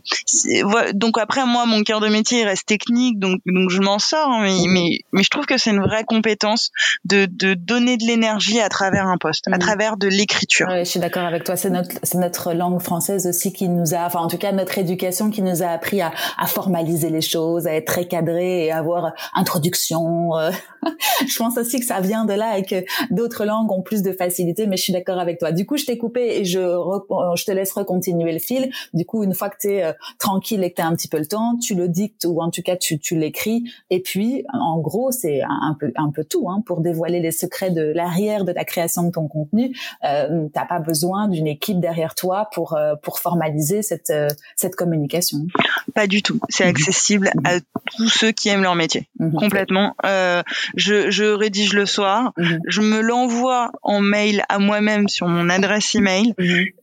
[SPEAKER 2] donc après, moi, mon cœur de métier reste technique, donc donc je m'en sors. Hein, mais, mhm. mais, mais je trouve que c'est une vraie compétence de de donner de l'énergie à travers un poste, à mhm. travers de l'écriture.
[SPEAKER 1] Ouais, je suis d'accord avec toi. C'est notre c'est notre langue française aussi qui nous a, enfin en tout cas notre éducation qui nous a appris à, à formaliser les choses, à être très cadré et avoir introduction, euh, je pense aussi que ça vient de là et que d'autres langues ont plus de facilité, mais je suis d'accord avec toi. Du coup, je t'ai coupé et je, je te laisse continuer le fil. Du coup, une fois que tu es euh, tranquille et que tu as un petit peu le temps, tu le dictes ou en tout cas tu, tu l'écris. Et puis, en gros, c'est un, peu un peu tout hein, pour dévoiler les secrets de l'arrière de la création de ton contenu. Euh, T'as pas besoin d'une équipe derrière toi pour euh, pour formaliser cette euh, cette communication.
[SPEAKER 2] Pas du tout. C'est accessible à tous ceux qui aiment leur métier. Mhm. Complètement. Euh, je, je rédige le soir. Mhm. Je me l'envoie en mail à moi-même sur mon adresse email.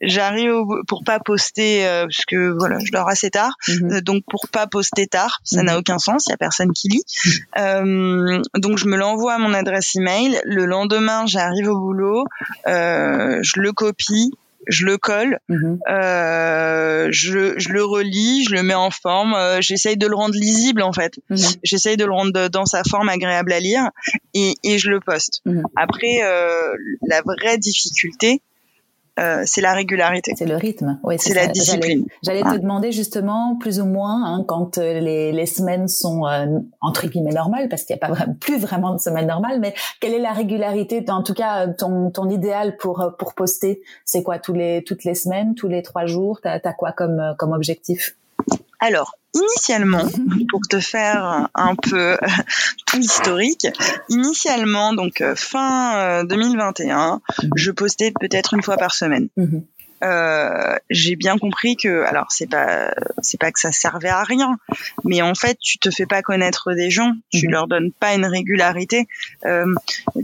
[SPEAKER 2] J'arrive pour pas poster euh, parce que voilà, je dors assez tard. Euh, donc pour pas poster tard, ça n'a aucun sens. Il y a personne qui lit. Euh, donc je me l'envoie à mon adresse email. Le lendemain, j'arrive au boulot. Euh, je le copie je le colle, mhm. euh, je, je, le relis, je le mets en forme, euh, j'essaye de le rendre lisible en fait, mhm. j'essaye de le rendre dans sa forme agréable à lire et, et je le poste. Mhm. Après, euh, la vraie difficulté, euh, c'est la régularité.
[SPEAKER 1] C'est le rythme. Oui,
[SPEAKER 2] c'est la discipline.
[SPEAKER 1] J'allais te demander justement plus ou moins hein, quand euh, les, les, semaines sont euh, entre guillemets normales, parce qu'il n'y a pas vraiment, plus vraiment de semaine normale, mais quelle est la régularité, en tout cas ton, ton idéal pour pour poster? C'est quoi tous les toutes les semaines, tous les trois jours? T'as as quoi comme comme objectif?
[SPEAKER 2] Alors, initialement, pour te faire un peu euh, tout l'historique, initialement, donc euh, fin 2021, euh, je postais peut-être une fois par semaine. Mhm. Euh, j'ai bien compris que, alors c'est pas, c'est pas que ça servait à rien, mais en fait, tu te fais pas connaître des gens, tu mhm. leur donnes pas une régularité. Euh,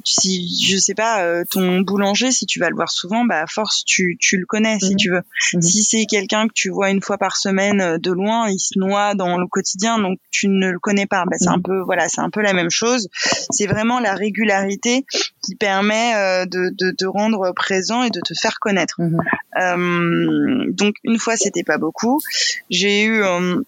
[SPEAKER 2] si je sais pas, euh, ton boulanger, si tu vas le voir souvent, bah à force tu, tu le connais si mhm. tu veux. Mhm. Si c'est quelqu'un que tu vois une fois par semaine euh, de loin, il se noie dans le quotidien, donc tu ne le connais pas. Bah, c'est un peu, voilà, c'est un peu la même chose. C'est vraiment la régularité qui permet de, de, de rendre présent et de te faire connaître. Euh, donc une fois c'était pas beaucoup. J'ai eu euh,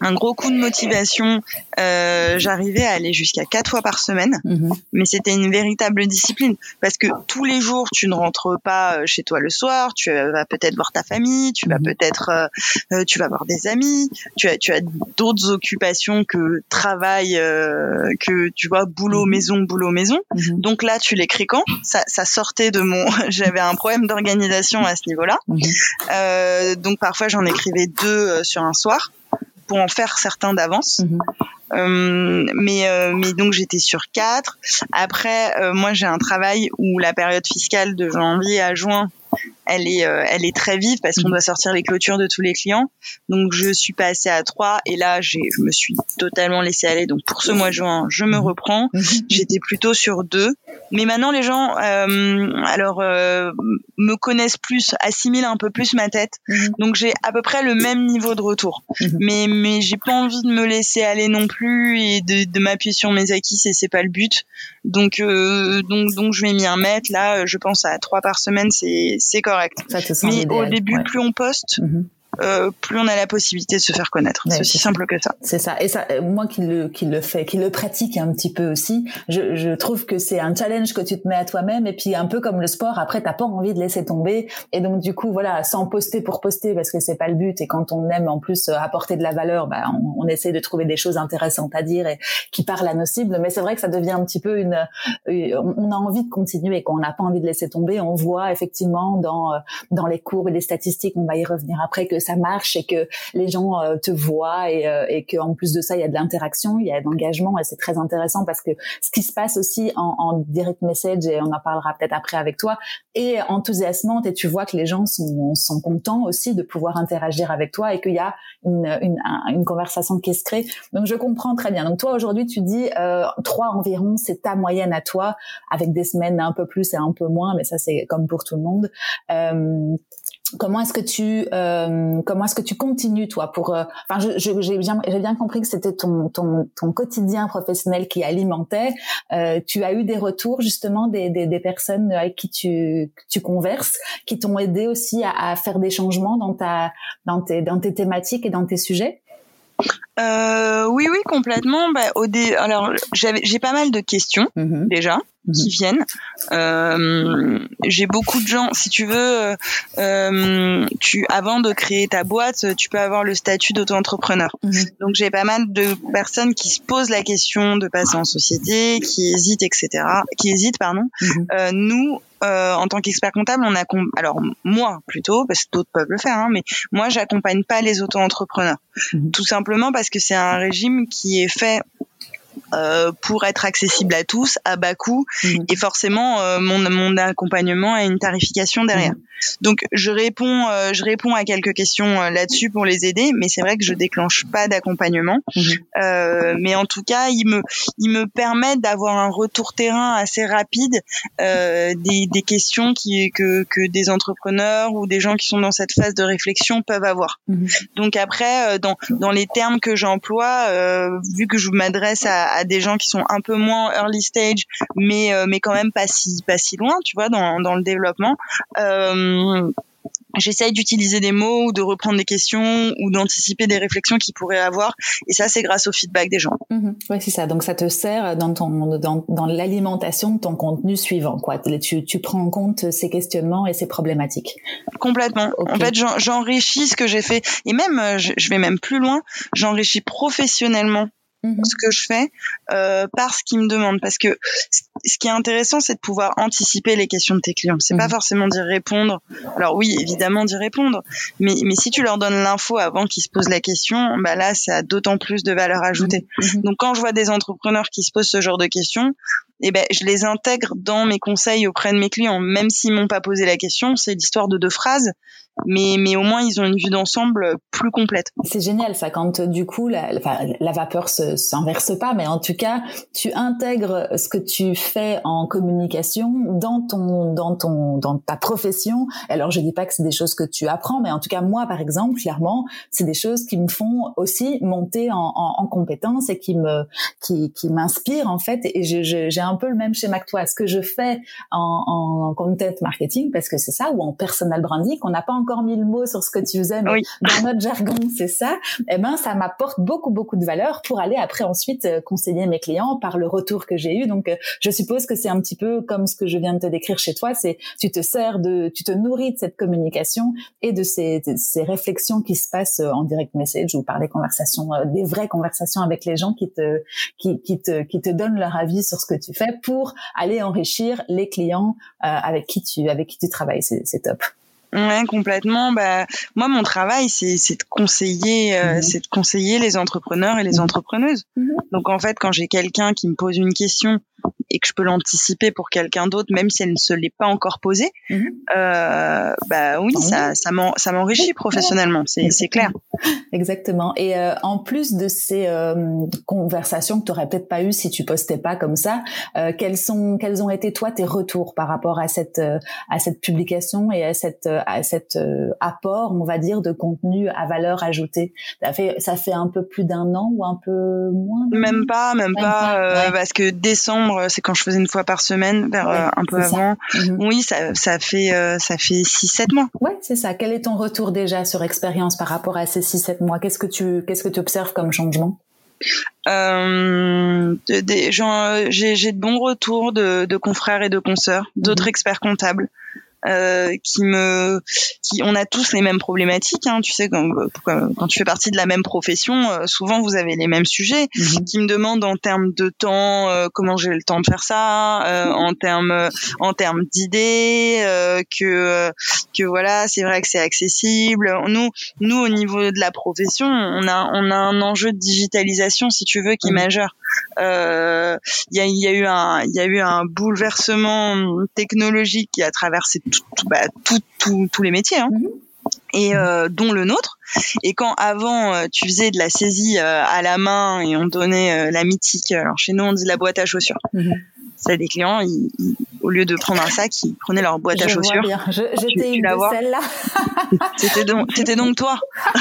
[SPEAKER 2] un gros coup de motivation. Euh, J'arrivais à aller jusqu'à quatre fois par semaine, mhm. mais c'était une véritable discipline parce que tous les jours, tu ne rentres pas euh, chez toi le soir. Tu vas peut-être voir ta famille, tu vas mhm. peut-être, euh, euh, tu vas voir des amis. Tu as, tu as d'autres occupations que travail, euh, que tu vois boulot mhm. maison, boulot maison. Donc là, tu l'écris quand? Ça, ça sortait de mon. J'avais un problème d'organisation à ce niveau-là. donc parfois, j'en écrivais deux sur un soir pour en faire certains d'avance. Mhm. Euh, mais euh, mais donc j'étais sur quatre. Après, euh, moi j'ai un travail où la période fiscale de janvier à juin elle est, euh, elle est très vive parce qu'on mhm. doit sortir les clôtures de tous les clients. Donc je suis passée à trois et là j'ai, je me suis totalement laissée aller. Donc pour ce mois de juin, je me mhm. reprends. Mhm. J'étais plutôt sur deux, mais maintenant les gens, euh, alors euh, me connaissent plus, assimilent un peu plus ma tête. Donc j'ai à peu près le même niveau de retour. Mais mais j'ai pas envie de me laisser aller non plus et de, de m'appuyer sur mes acquis, c'est c'est pas le but. Donc euh, donc donc je vais m'y remettre. Là, je pense à trois par semaine, c'est c'est correct. Mais au début, plus on poste, mhm. Euh, plus on a la possibilité de se faire connaître. c'est aussi simple que ça.
[SPEAKER 1] C'est ça. Et ça, euh, moi qui le qui le fait, qui le pratique un petit peu aussi, je, je trouve que c'est un challenge que tu te mets à toi-même. Et puis un peu comme le sport, après t'as pas envie de laisser tomber. Et donc du coup, voilà, sans poster pour poster parce que c'est pas le but. Et quand on aime en plus euh, apporter de la valeur, bah, on, on essaie de trouver des choses intéressantes à dire et qui parlent à nos cibles. Mais c'est vrai que ça devient un petit peu une. On a envie de continuer, qu'on n'a pas envie de laisser tomber. On voit effectivement dans dans les cours et les statistiques, on va y revenir après que ça marche et que les gens euh, te voient et, euh, et qu'en plus de ça, il y a de l'interaction, il y a de l'engagement et c'est très intéressant parce que ce qui se passe aussi en, direct message et on en parlera peut-être après avec toi est enthousiasmante et tu vois que les gens sont, sont contents aussi de pouvoir interagir avec toi et qu'il y a une, une, une, conversation qui se crée. Donc je comprends très bien. Donc toi aujourd'hui tu dis euh, environ, c'est ta moyenne à toi avec des semaines un peu plus et un peu moins, mais ça c'est comme pour tout le monde. Euh, comment est-ce que tu euh, comment est-ce que tu continues toi pour euh, enfin j'ai bien j'ai bien compris que c'était ton, ton ton quotidien professionnel qui alimentait. Euh, tu as eu des retours justement des, des, des personnes avec qui tu tu converses qui t'ont aidé aussi à, à, faire des changements dans ta dans tes dans tes thématiques et dans tes sujets?
[SPEAKER 2] Euh, oui, oui, complètement. Bah, au dé... Alors, j'ai pas mal de questions mm-hmm. déjà qui mm-hmm. viennent. Euh, j'ai beaucoup de gens. Si tu veux, euh, tu avant de créer ta boîte, tu peux avoir le statut d'auto-entrepreneur. Mm-hmm. Donc, j'ai pas mal de personnes qui se posent la question de passer en société, qui hésitent, etc. Qui hésitent, pardon. Euh, nous, euh, en tant qu'expert comptable, on accompagne, alors moi plutôt, parce que d'autres peuvent le faire, hein, mais moi j'accompagne pas les auto-entrepreneurs, mhm. tout simplement parce que c'est un régime qui est fait euh, pour être accessible à tous à bas coût mhm. et forcément euh, mon, mon accompagnement a une tarification derrière. Mhm. Donc je réponds euh, je réponds à quelques questions là-dessus pour les aider mais c'est vrai que je déclenche pas d'accompagnement mhm. mais en tout cas il me il me permet d'avoir un retour terrain assez rapide des, des questions qui que que des entrepreneurs ou des gens qui sont dans cette phase de réflexion peuvent avoir. Donc après dans dans les termes que j'emploie vu que je m'adresse à à, des gens qui sont un peu moins early stage, mais euh, mais quand même pas si pas si loin, tu vois, dans dans le développement. Euh, J'essaye d'utiliser des mots ou de reprendre des questions ou d'anticiper des réflexions qu'ils pourraient avoir. Et ça, c'est grâce au feedback des gens.
[SPEAKER 1] Mm-hmm. Oui, c'est ça. Donc, ça te sert dans ton dans, dans l'alimentation de ton contenu suivant. Quoi. Tu, tu prends en compte ces questionnements et ces problématiques.
[SPEAKER 2] Complètement. En fait, j'enrichis ce que j'ai fait. Et même, je vais même plus loin, j'enrichis professionnellement Mhm. ce que je fais euh, par ce qu'ils me demandent parce que ce qui est intéressant c'est de pouvoir anticiper les questions de tes clients c'est pas mhm. forcément d'y répondre alors oui évidemment d'y répondre mais mais si tu leur donnes l'info avant qu'ils se posent la question bah là ça a d'autant plus de valeur ajoutée mhm. donc quand je vois des entrepreneurs qui se posent ce genre de questions eh ben, je les intègre dans mes conseils auprès de mes clients. Même s'ils m'ont pas posé la question, c'est l'histoire de deux phrases, mais, mais au moins ils ont une vue d'ensemble plus complète.
[SPEAKER 1] C'est génial ça, quand du coup la, vapeur se s'inverse pas, mais en tout cas tu intègres ce que tu fais en communication dans ton dans ton dans ta profession. Alors je dis pas que c'est des choses que tu apprends, mais en tout cas moi par exemple clairement c'est des choses qui me font aussi monter en, en, en compétences et qui me qui, qui m'inspirent en fait. Et j'ai un peu le même schéma que toi. Ce que je fais en, en content marketing, parce que c'est ça, ou en personal branding, on n'a pas encore mis le mot sur ce que tu faisais, mais dans notre jargon, c'est ça. Eh ben, ça m'apporte beaucoup, beaucoup de valeur pour aller après ensuite euh, conseiller mes clients par le retour que j'ai eu. Donc, euh, je suppose que c'est un petit peu comme ce que je viens de te décrire chez toi. C'est, tu te sers de, tu te nourris de cette communication et de ces, ces réflexions qui se passent euh, en direct message ou par des conversations, des vraies conversations avec les gens qui te, qui, qui te, qui te donnent leur avis sur ce que tu fais pour aller enrichir les clients avec qui tu, avec qui tu travailles. C'est top.
[SPEAKER 2] Ouais, complètement. Bah, moi, mon travail, c'est, c'est de conseiller, euh, mhm. c'est de conseiller les entrepreneurs et les mhm. entrepreneuses. Mhm. Donc, en fait, quand j'ai quelqu'un qui me pose une question et que je peux l'anticiper pour quelqu'un d'autre, même si elle ne se l'est pas encore posée, euh, bah oui, ça, ça m'enrichit professionnellement, c'est clair.
[SPEAKER 1] Exactement. Et euh, en plus de ces euh, conversations que tu aurais peut-être pas eues si tu postais pas comme ça, euh, quels sont, quels ont été toi tes retours par rapport à cette à cette publication et à cette à cet apport, on va dire, de contenu à valeur ajoutée Ça fait ça fait un peu plus d'un an ou un peu moins
[SPEAKER 2] Même pas, même, pas, parce que décembre c'est quand je faisais une fois par semaine, vers euh, un peu avant. Mhm. Oui, ça, ça fait euh, ça fait six sept mois.
[SPEAKER 1] Ouais, c'est ça. Quel est ton retour déjà sur expérience par rapport à ces six sept mois? Qu'est-ce que tu qu'est-ce que tu observes comme changement?
[SPEAKER 2] Euh, j'ai, de bons retours de, de confrères et de consoeurs, d'autres mhm. experts comptables euh, qui me, qui, on a tous les mêmes problématiques. Hein, tu sais, quand, quand, tu fais partie de la même profession, euh, souvent vous avez les mêmes sujets. Mhm. Qui me demandent en termes de temps, euh, comment j'ai le temps de faire ça, euh, en termes, en termes d'idées, que, que voilà, c'est vrai que c'est accessible. Nous, nous au niveau de la profession, on a, on a un enjeu de digitalisation, si tu veux, qui est mhm. majeur. Il y a, y, a, eu un, il y a eu un bouleversement technologique qui a traversé bah, tous les métiers. Hein. Mhm. et euh, dont le nôtre. Et quand avant euh, tu faisais de la saisie euh, à la main et on donnait la mythique, alors chez nous on dit la boîte à chaussures. Mhm. Ça, des clients, au lieu de prendre un sac, ils prenaient leur boîte à chaussures.
[SPEAKER 1] J'étais une de celles-là.
[SPEAKER 2] c'était donc, c'était donc toi.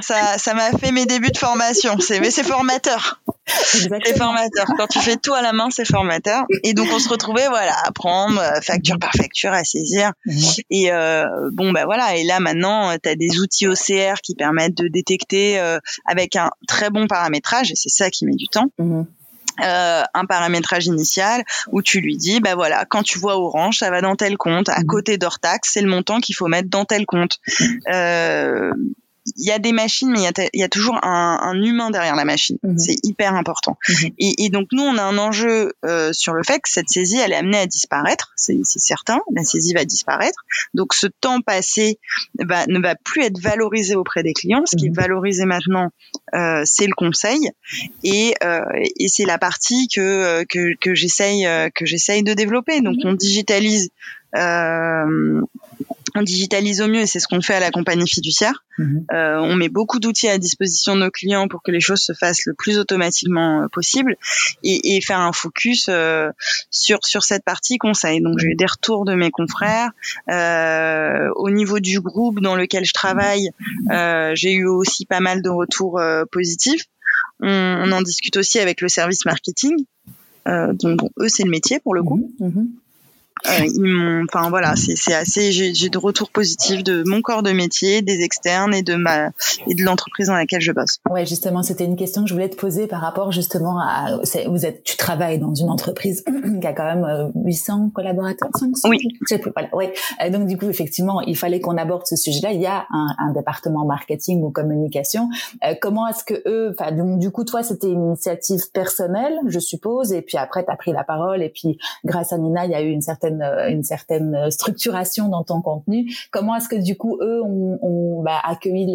[SPEAKER 2] ça, ça m'a fait mes débuts de formation. C'est, mais c'est formateur. c'est formateur. Quand tu fais tout à la main, c'est formateur. Et donc on se retrouvait voilà à prendre euh, facture par facture à saisir. Et euh, bon bah voilà. Et là maintenant, tu as des outils OCR qui permettent de détecter euh, avec un très bon paramétrage. Et c'est ça qui met du temps. Mhm. Euh, un paramétrage initial où tu lui dis bah voilà quand tu vois orange ça va dans tel compte à mhm. côté d'Ortax c'est le montant qu'il faut mettre dans tel compte euh, il y a des machines, mais il y a, toujours un, un, humain derrière la machine. Mhm. C'est hyper important. Mhm. et, et, donc nous, on a un enjeu euh, sur le fait que cette saisie, elle est amenée à disparaître. C'est certain, la saisie va disparaître. Donc ce temps passé va, ne va plus être valorisé auprès des clients. Ce qui est mhm. valorisé maintenant, euh, c'est le conseil, et, euh, et c'est la partie que que, que j'essaye que j'essaye de développer. Donc on digitalise. Euh, on digitalise au mieux et c'est ce qu'on fait à la compagnie fiduciaire. Mhm. Euh, on met beaucoup d'outils à disposition de nos clients pour que les choses se fassent le plus automatiquement euh, possible et, et, faire un focus euh, sur sur cette partie conseil. Donc j'ai eu des retours de mes confrères euh, au niveau du groupe dans lequel je travaille. Euh, j'ai eu aussi pas mal de retours positifs. On, on, en discute aussi avec le service marketing. donc bon, eux c'est le métier pour le coup. Mhm. Euh, ils m'ont, enfin voilà, c'est assez. J'ai de retours positifs de mon corps de métier, des externes et de ma et de l'entreprise dans laquelle je bosse.
[SPEAKER 1] Ouais, justement, c'était une question que je voulais te poser par rapport justement à. Vous êtes, tu travailles dans une entreprise qui a quand même 800 euh, collaborateurs, 500.
[SPEAKER 2] Oui.
[SPEAKER 1] Je sais plus. Voilà. Ouais. donc du coup, effectivement, il fallait qu'on aborde ce sujet-là. Il y a un, un département marketing ou communication. Euh, comment est-ce que eux, enfin donc du coup, toi, c'était une initiative personnelle, je suppose, et puis après, tu as pris la parole, et puis grâce à Nina, il y a eu une certaine euh, une certaine structuration dans ton contenu. Comment est-ce que du coup eux ont, ont bah, accueilli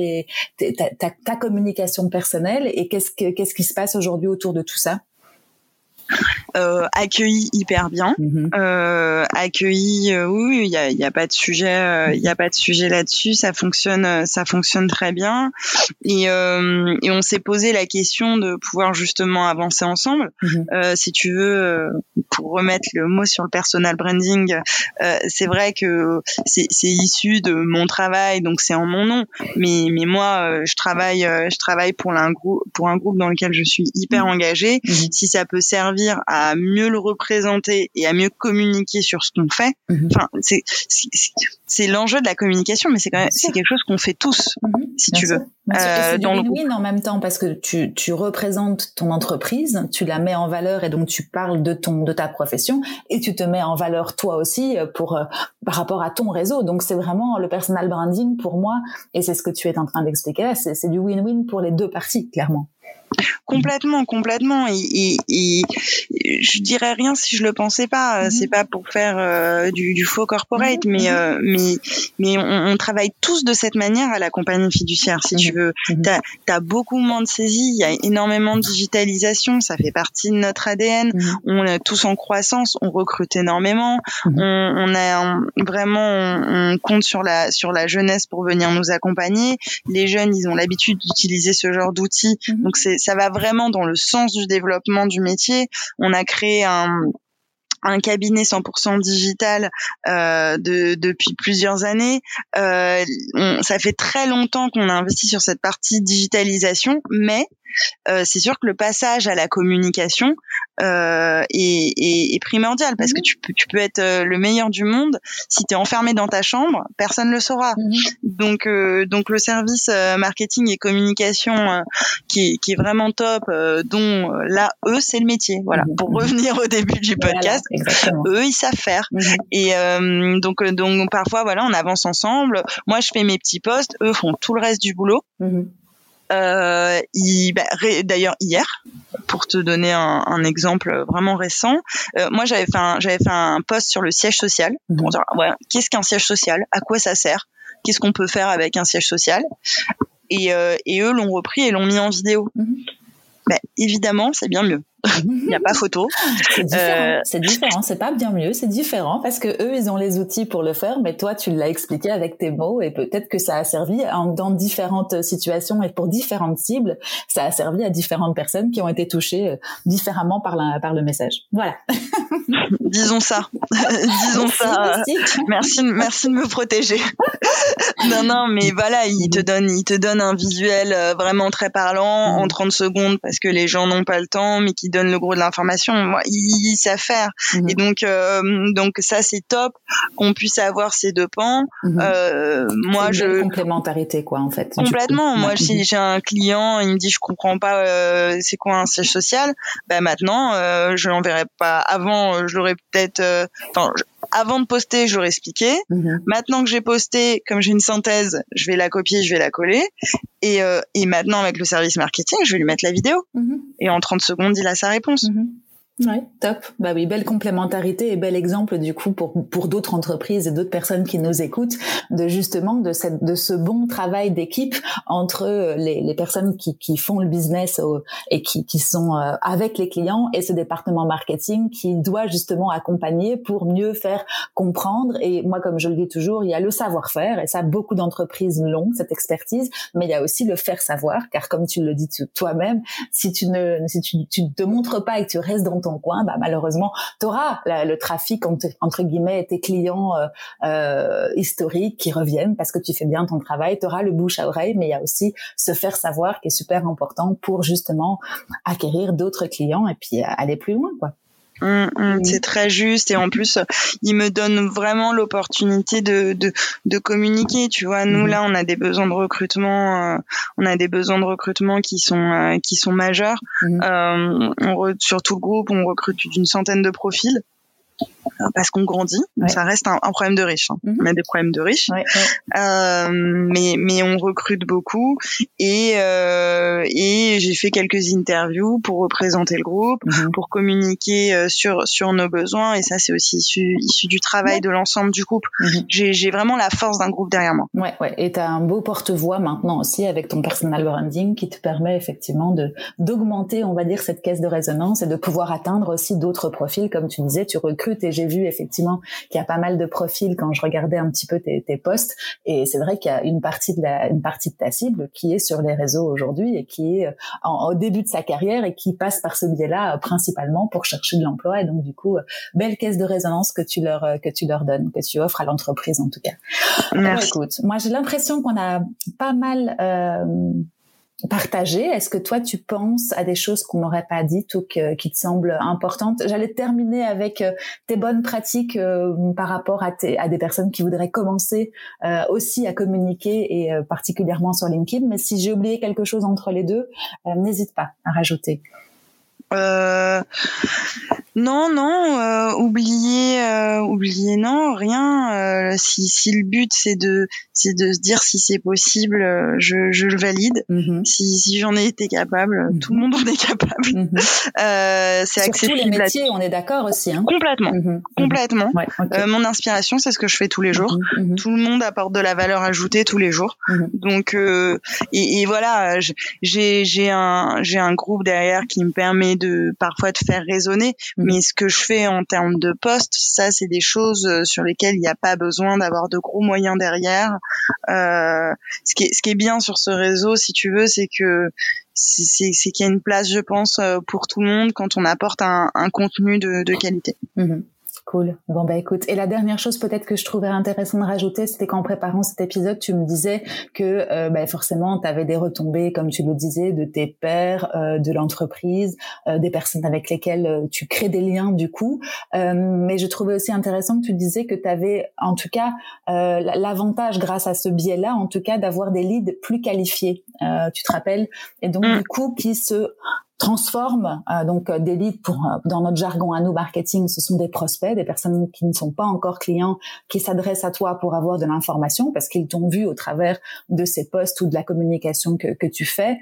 [SPEAKER 1] les ta, ta, ta, communication personnelle et qu'est-ce que qu'est-ce qui se passe aujourd'hui autour de tout ça?
[SPEAKER 2] Euh, accueilli hyper bien, mhm. euh, accueilli, euh, oui, il y a, y a, pas de sujet, euh, il y a pas de sujet là-dessus, ça fonctionne, ça fonctionne très bien, et, et on s'est posé la question de pouvoir justement avancer ensemble. Mhm. si tu veux, pour remettre le mot sur le personal branding, c'est vrai que c'est issu de mon travail, donc c'est en mon nom, mais mais moi, je travaille, je travaille pour un groupe, pour un groupe dans lequel je suis hyper mhm. engagée. Si ça peut servir à mieux le représenter et à mieux communiquer sur ce qu'on fait. Mhm. Enfin, c'est c'est l'enjeu de la communication, mais c'est quand même c'est quelque chose qu'on fait tous, mhm. si tu veux.
[SPEAKER 1] Euh, dans le win en même temps parce que tu tu représentes ton entreprise, tu la mets en valeur et donc tu parles de ton de ta profession et tu te mets en valeur toi aussi euh, pour euh, par rapport à ton réseau. Donc c'est vraiment le personal branding pour moi et c'est ce que tu es en train d'expliquer là. C'est du win-win pour les deux parties clairement.
[SPEAKER 2] Complètement, complètement. Et, et, je dirais rien si je le pensais pas. Mhm. C'est pas pour faire euh, du, du, faux corporate, mhm, mais mhm. euh, mais mais on, on, travaille tous de cette manière à la compagnie fiduciaire. Si tu veux, t'as as beaucoup moins de saisie. Il y a énormément de digitalisation. Ça fait partie de notre ADN. On est tous en croissance. On recrute énormément. On, on a vraiment on, compte sur la sur la jeunesse pour venir nous accompagner. Les jeunes, ils ont l'habitude d'utiliser ce genre d'outils. Donc c'est ça va vraiment dans le sens du développement du métier. On a créé un cabinet 100% digital euh, de, depuis plusieurs années. Euh, ça fait très longtemps qu'on a investi sur cette partie digitalisation, mais euh, c'est sûr que le passage à la communication euh, est, est, est, primordial parce que mhm. tu peux, tu peux être euh, le meilleur du monde si tu es enfermé dans ta chambre, personne le saura. Mhm. Donc, euh, donc le service euh, marketing et communication qui, est, qui est vraiment top, dont là eux c'est le métier. Voilà. Mhm. Pour revenir au début du podcast, eux ils savent faire. Et donc donc parfois voilà on avance ensemble. Moi je fais mes petits posts, eux font tout le reste du boulot. Euh, bah, D'ailleurs hier, pour te donner un, un exemple vraiment récent, euh, moi j'avais fait un, j'avais fait un post sur le siège social. Pour dire, ouais, qu'est-ce qu'un siège social? À quoi ça sert? Qu'est-ce qu'on peut faire avec un siège social? Et, euh, et eux l'ont repris et l'ont mis en vidéo. Mhm. Bah, évidemment, c'est bien mieux. Il n'y a pas photo.
[SPEAKER 1] C'est différent. C'est différent. C'est pas bien mieux. C'est différent parce que eux, ils ont les outils pour le faire, mais toi, tu l'as expliqué avec tes mots et peut-être que ça a servi dans différentes situations et pour différentes cibles. Ça a servi à différentes personnes qui ont été touchées différemment par, la, par le message. Voilà.
[SPEAKER 2] Disons ça. Disons ça. Merci. merci, de me protéger. non, non, mais voilà, il te donne, il te donne un visuel euh, vraiment très parlant en 30 mm. secondes parce que les gens n'ont pas le temps, mais qui donne le gros de l'information. Il, il sait faire. Mm-hmm. Et donc, euh, donc ça, c'est top qu'on puisse avoir ces deux pans.
[SPEAKER 1] Mm-hmm. Euh, moi, je complémentarité, quoi, en fait.
[SPEAKER 2] Complètement. Moi, si j'ai un client, il me dit je comprends pas, euh, c'est quoi un siège social? Ben maintenant, je l'enverrai pas. Avant, je l'aurais peut-être. Enfin, avant de poster, j'aurais expliqué. Mhm. Maintenant que j'ai posté, comme j'ai une synthèse, je vais la copier, je vais la coller. Et, euh, et maintenant, avec le service marketing, je vais lui mettre la vidéo. Mhm. Et en 30 secondes, il a sa réponse.
[SPEAKER 1] Mhm. Ouais, top. Bah oui, belle complémentarité et bel exemple du coup pour pour d'autres entreprises et d'autres personnes qui nous écoutent de justement de cette de ce bon travail d'équipe entre les, les personnes qui qui font le business et qui qui sont euh, avec les clients et ce département marketing qui doit justement accompagner pour mieux faire comprendre et moi comme je le dis toujours, il y a le savoir-faire et ça beaucoup d'entreprises l'ont cette expertise, mais il y a aussi le faire savoir car comme tu le dis toi-même, si tu ne si tu tu ne te montres pas et que tu restes dans ton coin, bah, malheureusement, tu auras le trafic entre, entre guillemets tes clients euh, euh, historiques qui reviennent parce que tu fais bien ton travail. Tu auras le bouche à oreille, mais il y a aussi se faire savoir qui est super important pour justement acquérir d'autres clients et puis aller plus loin, quoi.
[SPEAKER 2] Hum, hum, c'est très juste et en plus il me donne vraiment l'opportunité de, de, de communiquer tu vois nous mhm. là on a des besoins de recrutement euh, on a des besoins de recrutement qui sont euh, qui sont majeurs mhm. euh, on sur tout le groupe on recrute d'une centaine de profils parce qu'on grandit. Ça reste un, un, problème de riches. Hein. Mhm. On a des problèmes de riches, euh, mais mais on recrute beaucoup et euh, et j'ai fait quelques interviews pour représenter le groupe, mhm. pour communiquer euh, sur sur nos besoins et ça c'est aussi issu, issu du travail de l'ensemble du groupe. Mhm. J'ai j'ai vraiment la force d'un groupe derrière moi.
[SPEAKER 1] Ouais ouais. Et t'as un beau porte-voix maintenant aussi avec ton personal branding qui te permet effectivement de d'augmenter on va dire cette caisse de résonance et de pouvoir atteindre aussi d'autres profils comme tu disais tu recrutes et j'ai vu effectivement qu'il y a pas mal de profils quand je regardais un petit peu tes, tes posts. Et c'est vrai qu'il y a une partie de la, une partie de ta cible qui est sur les réseaux aujourd'hui et qui est euh, au début de sa carrière et qui passe par ce biais-là euh, principalement pour chercher de l'emploi. Et donc du coup, euh, belle caisse de résonance que tu leur que tu leur donnes, que tu offres à l'entreprise en tout cas.
[SPEAKER 2] Merci.
[SPEAKER 1] écoute, moi j'ai l'impression qu'on a pas mal euh, partager. Est-ce que toi, tu penses à des choses qu'on n'aurait pas dites ou qui te semblent importantes? J'allais terminer avec euh, tes bonnes pratiques euh, par rapport à, à, des personnes qui voudraient commencer euh, aussi à communiquer et particulièrement sur LinkedIn. Mais si j'ai oublié quelque chose entre les deux, n'hésite pas à rajouter.
[SPEAKER 2] Euh, non, non, euh, oublier, euh, oublier, non, rien. Euh, si, si le but c'est de, c'est de se dire si c'est possible, euh, je, je le valide. Mm-hmm. Si, si j'en ai été capable, mm-hmm. tout le monde en est capable. Mm-hmm. euh, c'est accessible.
[SPEAKER 1] les métiers, on est d'accord aussi. Hein
[SPEAKER 2] complètement, complètement. Ouais, mon inspiration, c'est ce que je fais tous les jours. Tout le monde apporte de la valeur ajoutée tous les jours. Donc, et, et, voilà, j'ai, j'ai un, j'ai un groupe derrière qui me permet de parfois de faire raisonner, mm. mais ce que je fais en termes de poste, ça c'est des choses euh, sur lesquelles il n'y a pas besoin d'avoir de gros moyens derrière. Euh, ce qui est bien sur ce réseau, si tu veux, c'est que c'est qu'il y a une place, je pense, euh, pour tout le monde quand on apporte un, contenu de, de qualité.
[SPEAKER 1] Mm-hmm. Cool. Bon bah écoute. Et la dernière chose peut-être que je trouvais intéressant de rajouter, c'était qu'en préparant cet épisode, tu me disais que euh, bah, forcément tu avais des retombées, comme tu le disais, de tes pairs, euh, de l'entreprise, euh, des personnes avec lesquelles euh, tu crées des liens du coup. Euh, mais je trouvais aussi intéressant que tu disais que tu avais en tout cas l'avantage grâce à ce biais-là, en tout cas d'avoir des leads plus qualifiés. tu te rappelles? Et donc mm. du coup qui se transforme euh, donc euh, des pour euh, dans notre jargon à nous marketing ce sont des prospects des personnes qui ne sont pas encore clients qui s'adressent à toi pour avoir de l'information parce qu'ils t'ont vu au travers de ces posts ou de la communication que, que tu fais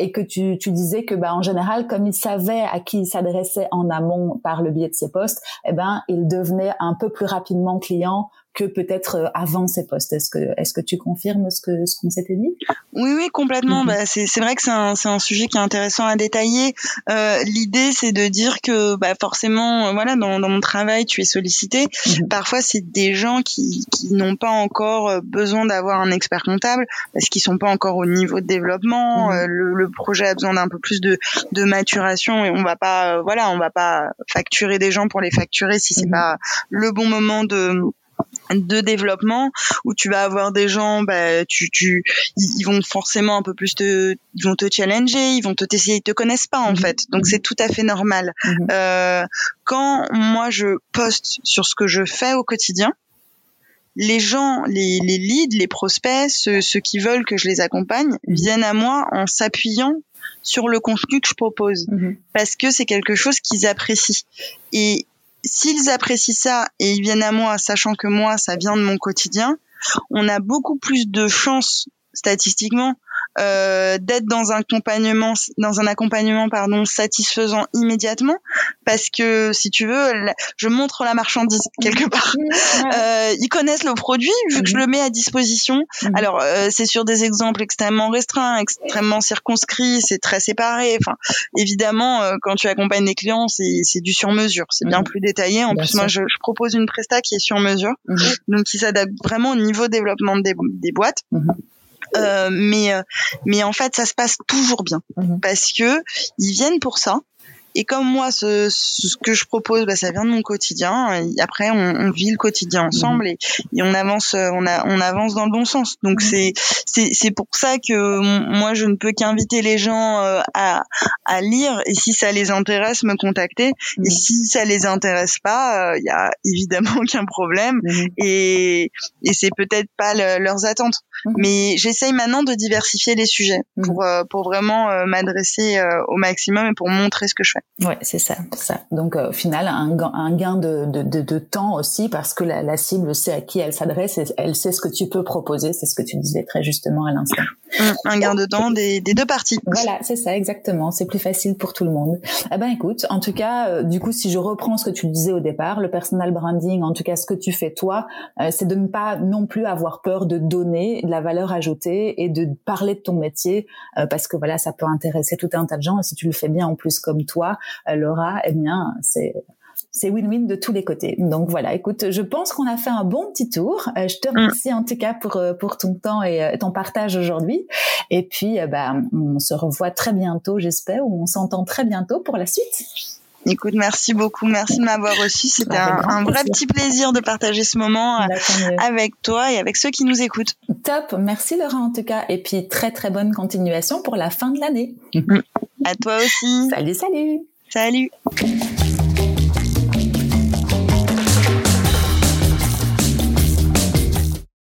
[SPEAKER 1] et que tu, tu disais que bah en général comme ils savaient à qui ils s'adressaient en amont par le biais de ces posts eh ben ils devenaient un peu plus rapidement clients que peut-être avant ces postes. Est-ce que est-ce que tu confirmes ce que ce qu'on s'était dit?
[SPEAKER 2] Oui, oui, complètement. Mhm. Bah, c'est c'est vrai que c'est un c'est un sujet qui est intéressant à détailler. L'idée, c'est de dire que bah, forcément, voilà, dans, dans mon travail, tu es sollicité. Mhm. Parfois, c'est des gens qui qui n'ont pas encore besoin d'avoir un expert comptable parce qu'ils sont pas encore au niveau de développement. Mhm. le, le projet a besoin d'un peu plus de de maturation et on va pas voilà on va pas facturer des gens pour les facturer si c'est pas le bon moment de de développement où tu vas avoir des gens bah tu tu ils vont forcément un peu plus te ils vont te challenger ils vont te tester ils te connaissent pas en mhm. fait donc c'est tout à fait normal mhm. euh, quand moi je poste sur ce que je fais au quotidien les gens, les, les leads, les prospects, ceux, ceux, qui veulent que je les accompagne, mhm. viennent à moi en s'appuyant sur le contenu que je propose, parce que c'est quelque chose qu'ils apprécient. Et s'ils apprécient ça et ils viennent à moi, sachant que moi, ça vient de mon quotidien, on a beaucoup plus de chances statistiquement euh, d'être dans un accompagnement dans un accompagnement pardon satisfaisant immédiatement. Parce que si tu veux je montre la marchandise quelque part. Euh, ils connaissent le produit vu que je mhm. le mets à disposition. Mhm. alors euh, c'est sur des exemples extrêmement restreints extrêmement circonscrits c'est très séparé. Enfin évidemment euh, quand tu accompagnes des clients c'est c'est du sur mesure c'est bien mhm. plus détaillé. En plus moi je, je, propose une presta qui est sur mesure donc qui s'adapte vraiment au niveau développement des, des boîtes mais euh, mais en fait ça se passe toujours bien mhm. parce que ils viennent pour ça et comme moi, ce, ce que je propose, bah, ça vient de mon quotidien. Et après, on, on, vit le quotidien ensemble mhm. et, et, on avance, euh, on, a, on avance dans le bon sens. Donc mhm. c'est c'est c'est pour ça que moi, je ne peux qu'inviter les gens euh, à à lire et si ça les intéresse, me contacter. Et mhm. si ça les intéresse pas, il euh, y a évidemment aucun problème. Et et c'est peut-être pas leurs attentes. Mais j'essaye maintenant de diversifier les sujets pour pour vraiment m'adresser au maximum et pour montrer ce que je fais.
[SPEAKER 1] Ouais, c'est ça, ça. Donc euh, au final, un, un gain de, de, de, de, temps aussi parce que la, la, cible sait à qui elle s'adresse et elle sait ce que tu peux proposer. C'est ce que tu disais très justement à l'instant.
[SPEAKER 2] Un, gain de temps des, des deux parties.
[SPEAKER 1] Voilà, c'est ça, exactement. C'est plus facile pour tout le monde. Eh ben écoute, en tout cas, euh, du coup, si je reprends ce que tu disais au départ, le personal branding, en tout cas ce que tu fais toi, euh, c'est de ne pas non plus avoir peur de donner de la valeur ajoutée et de parler de ton métier parce que voilà, ça peut intéresser tout un tas de gens. Et si tu le fais bien en plus comme toi, euh, Laura, eh bien, c'est c'est win-win de tous les côtés. Donc voilà, écoute, je pense qu'on a fait un bon petit tour. Euh, je te remercie en tout cas pour euh, pour ton temps et ton partage aujourd'hui. Et puis, bah, on se revoit très bientôt, j'espère, ou on s'entend très bientôt pour la suite.
[SPEAKER 2] Écoute, merci beaucoup, merci de m'avoir reçu. C'était un, vrai petit plaisir de partager ce moment bah, avec toi et avec ceux qui nous écoutent.
[SPEAKER 1] Top, merci Laura en tout cas, et puis très très bonne continuation pour la fin de l'année.
[SPEAKER 2] À toi aussi.
[SPEAKER 1] Salut, salut.
[SPEAKER 2] Salut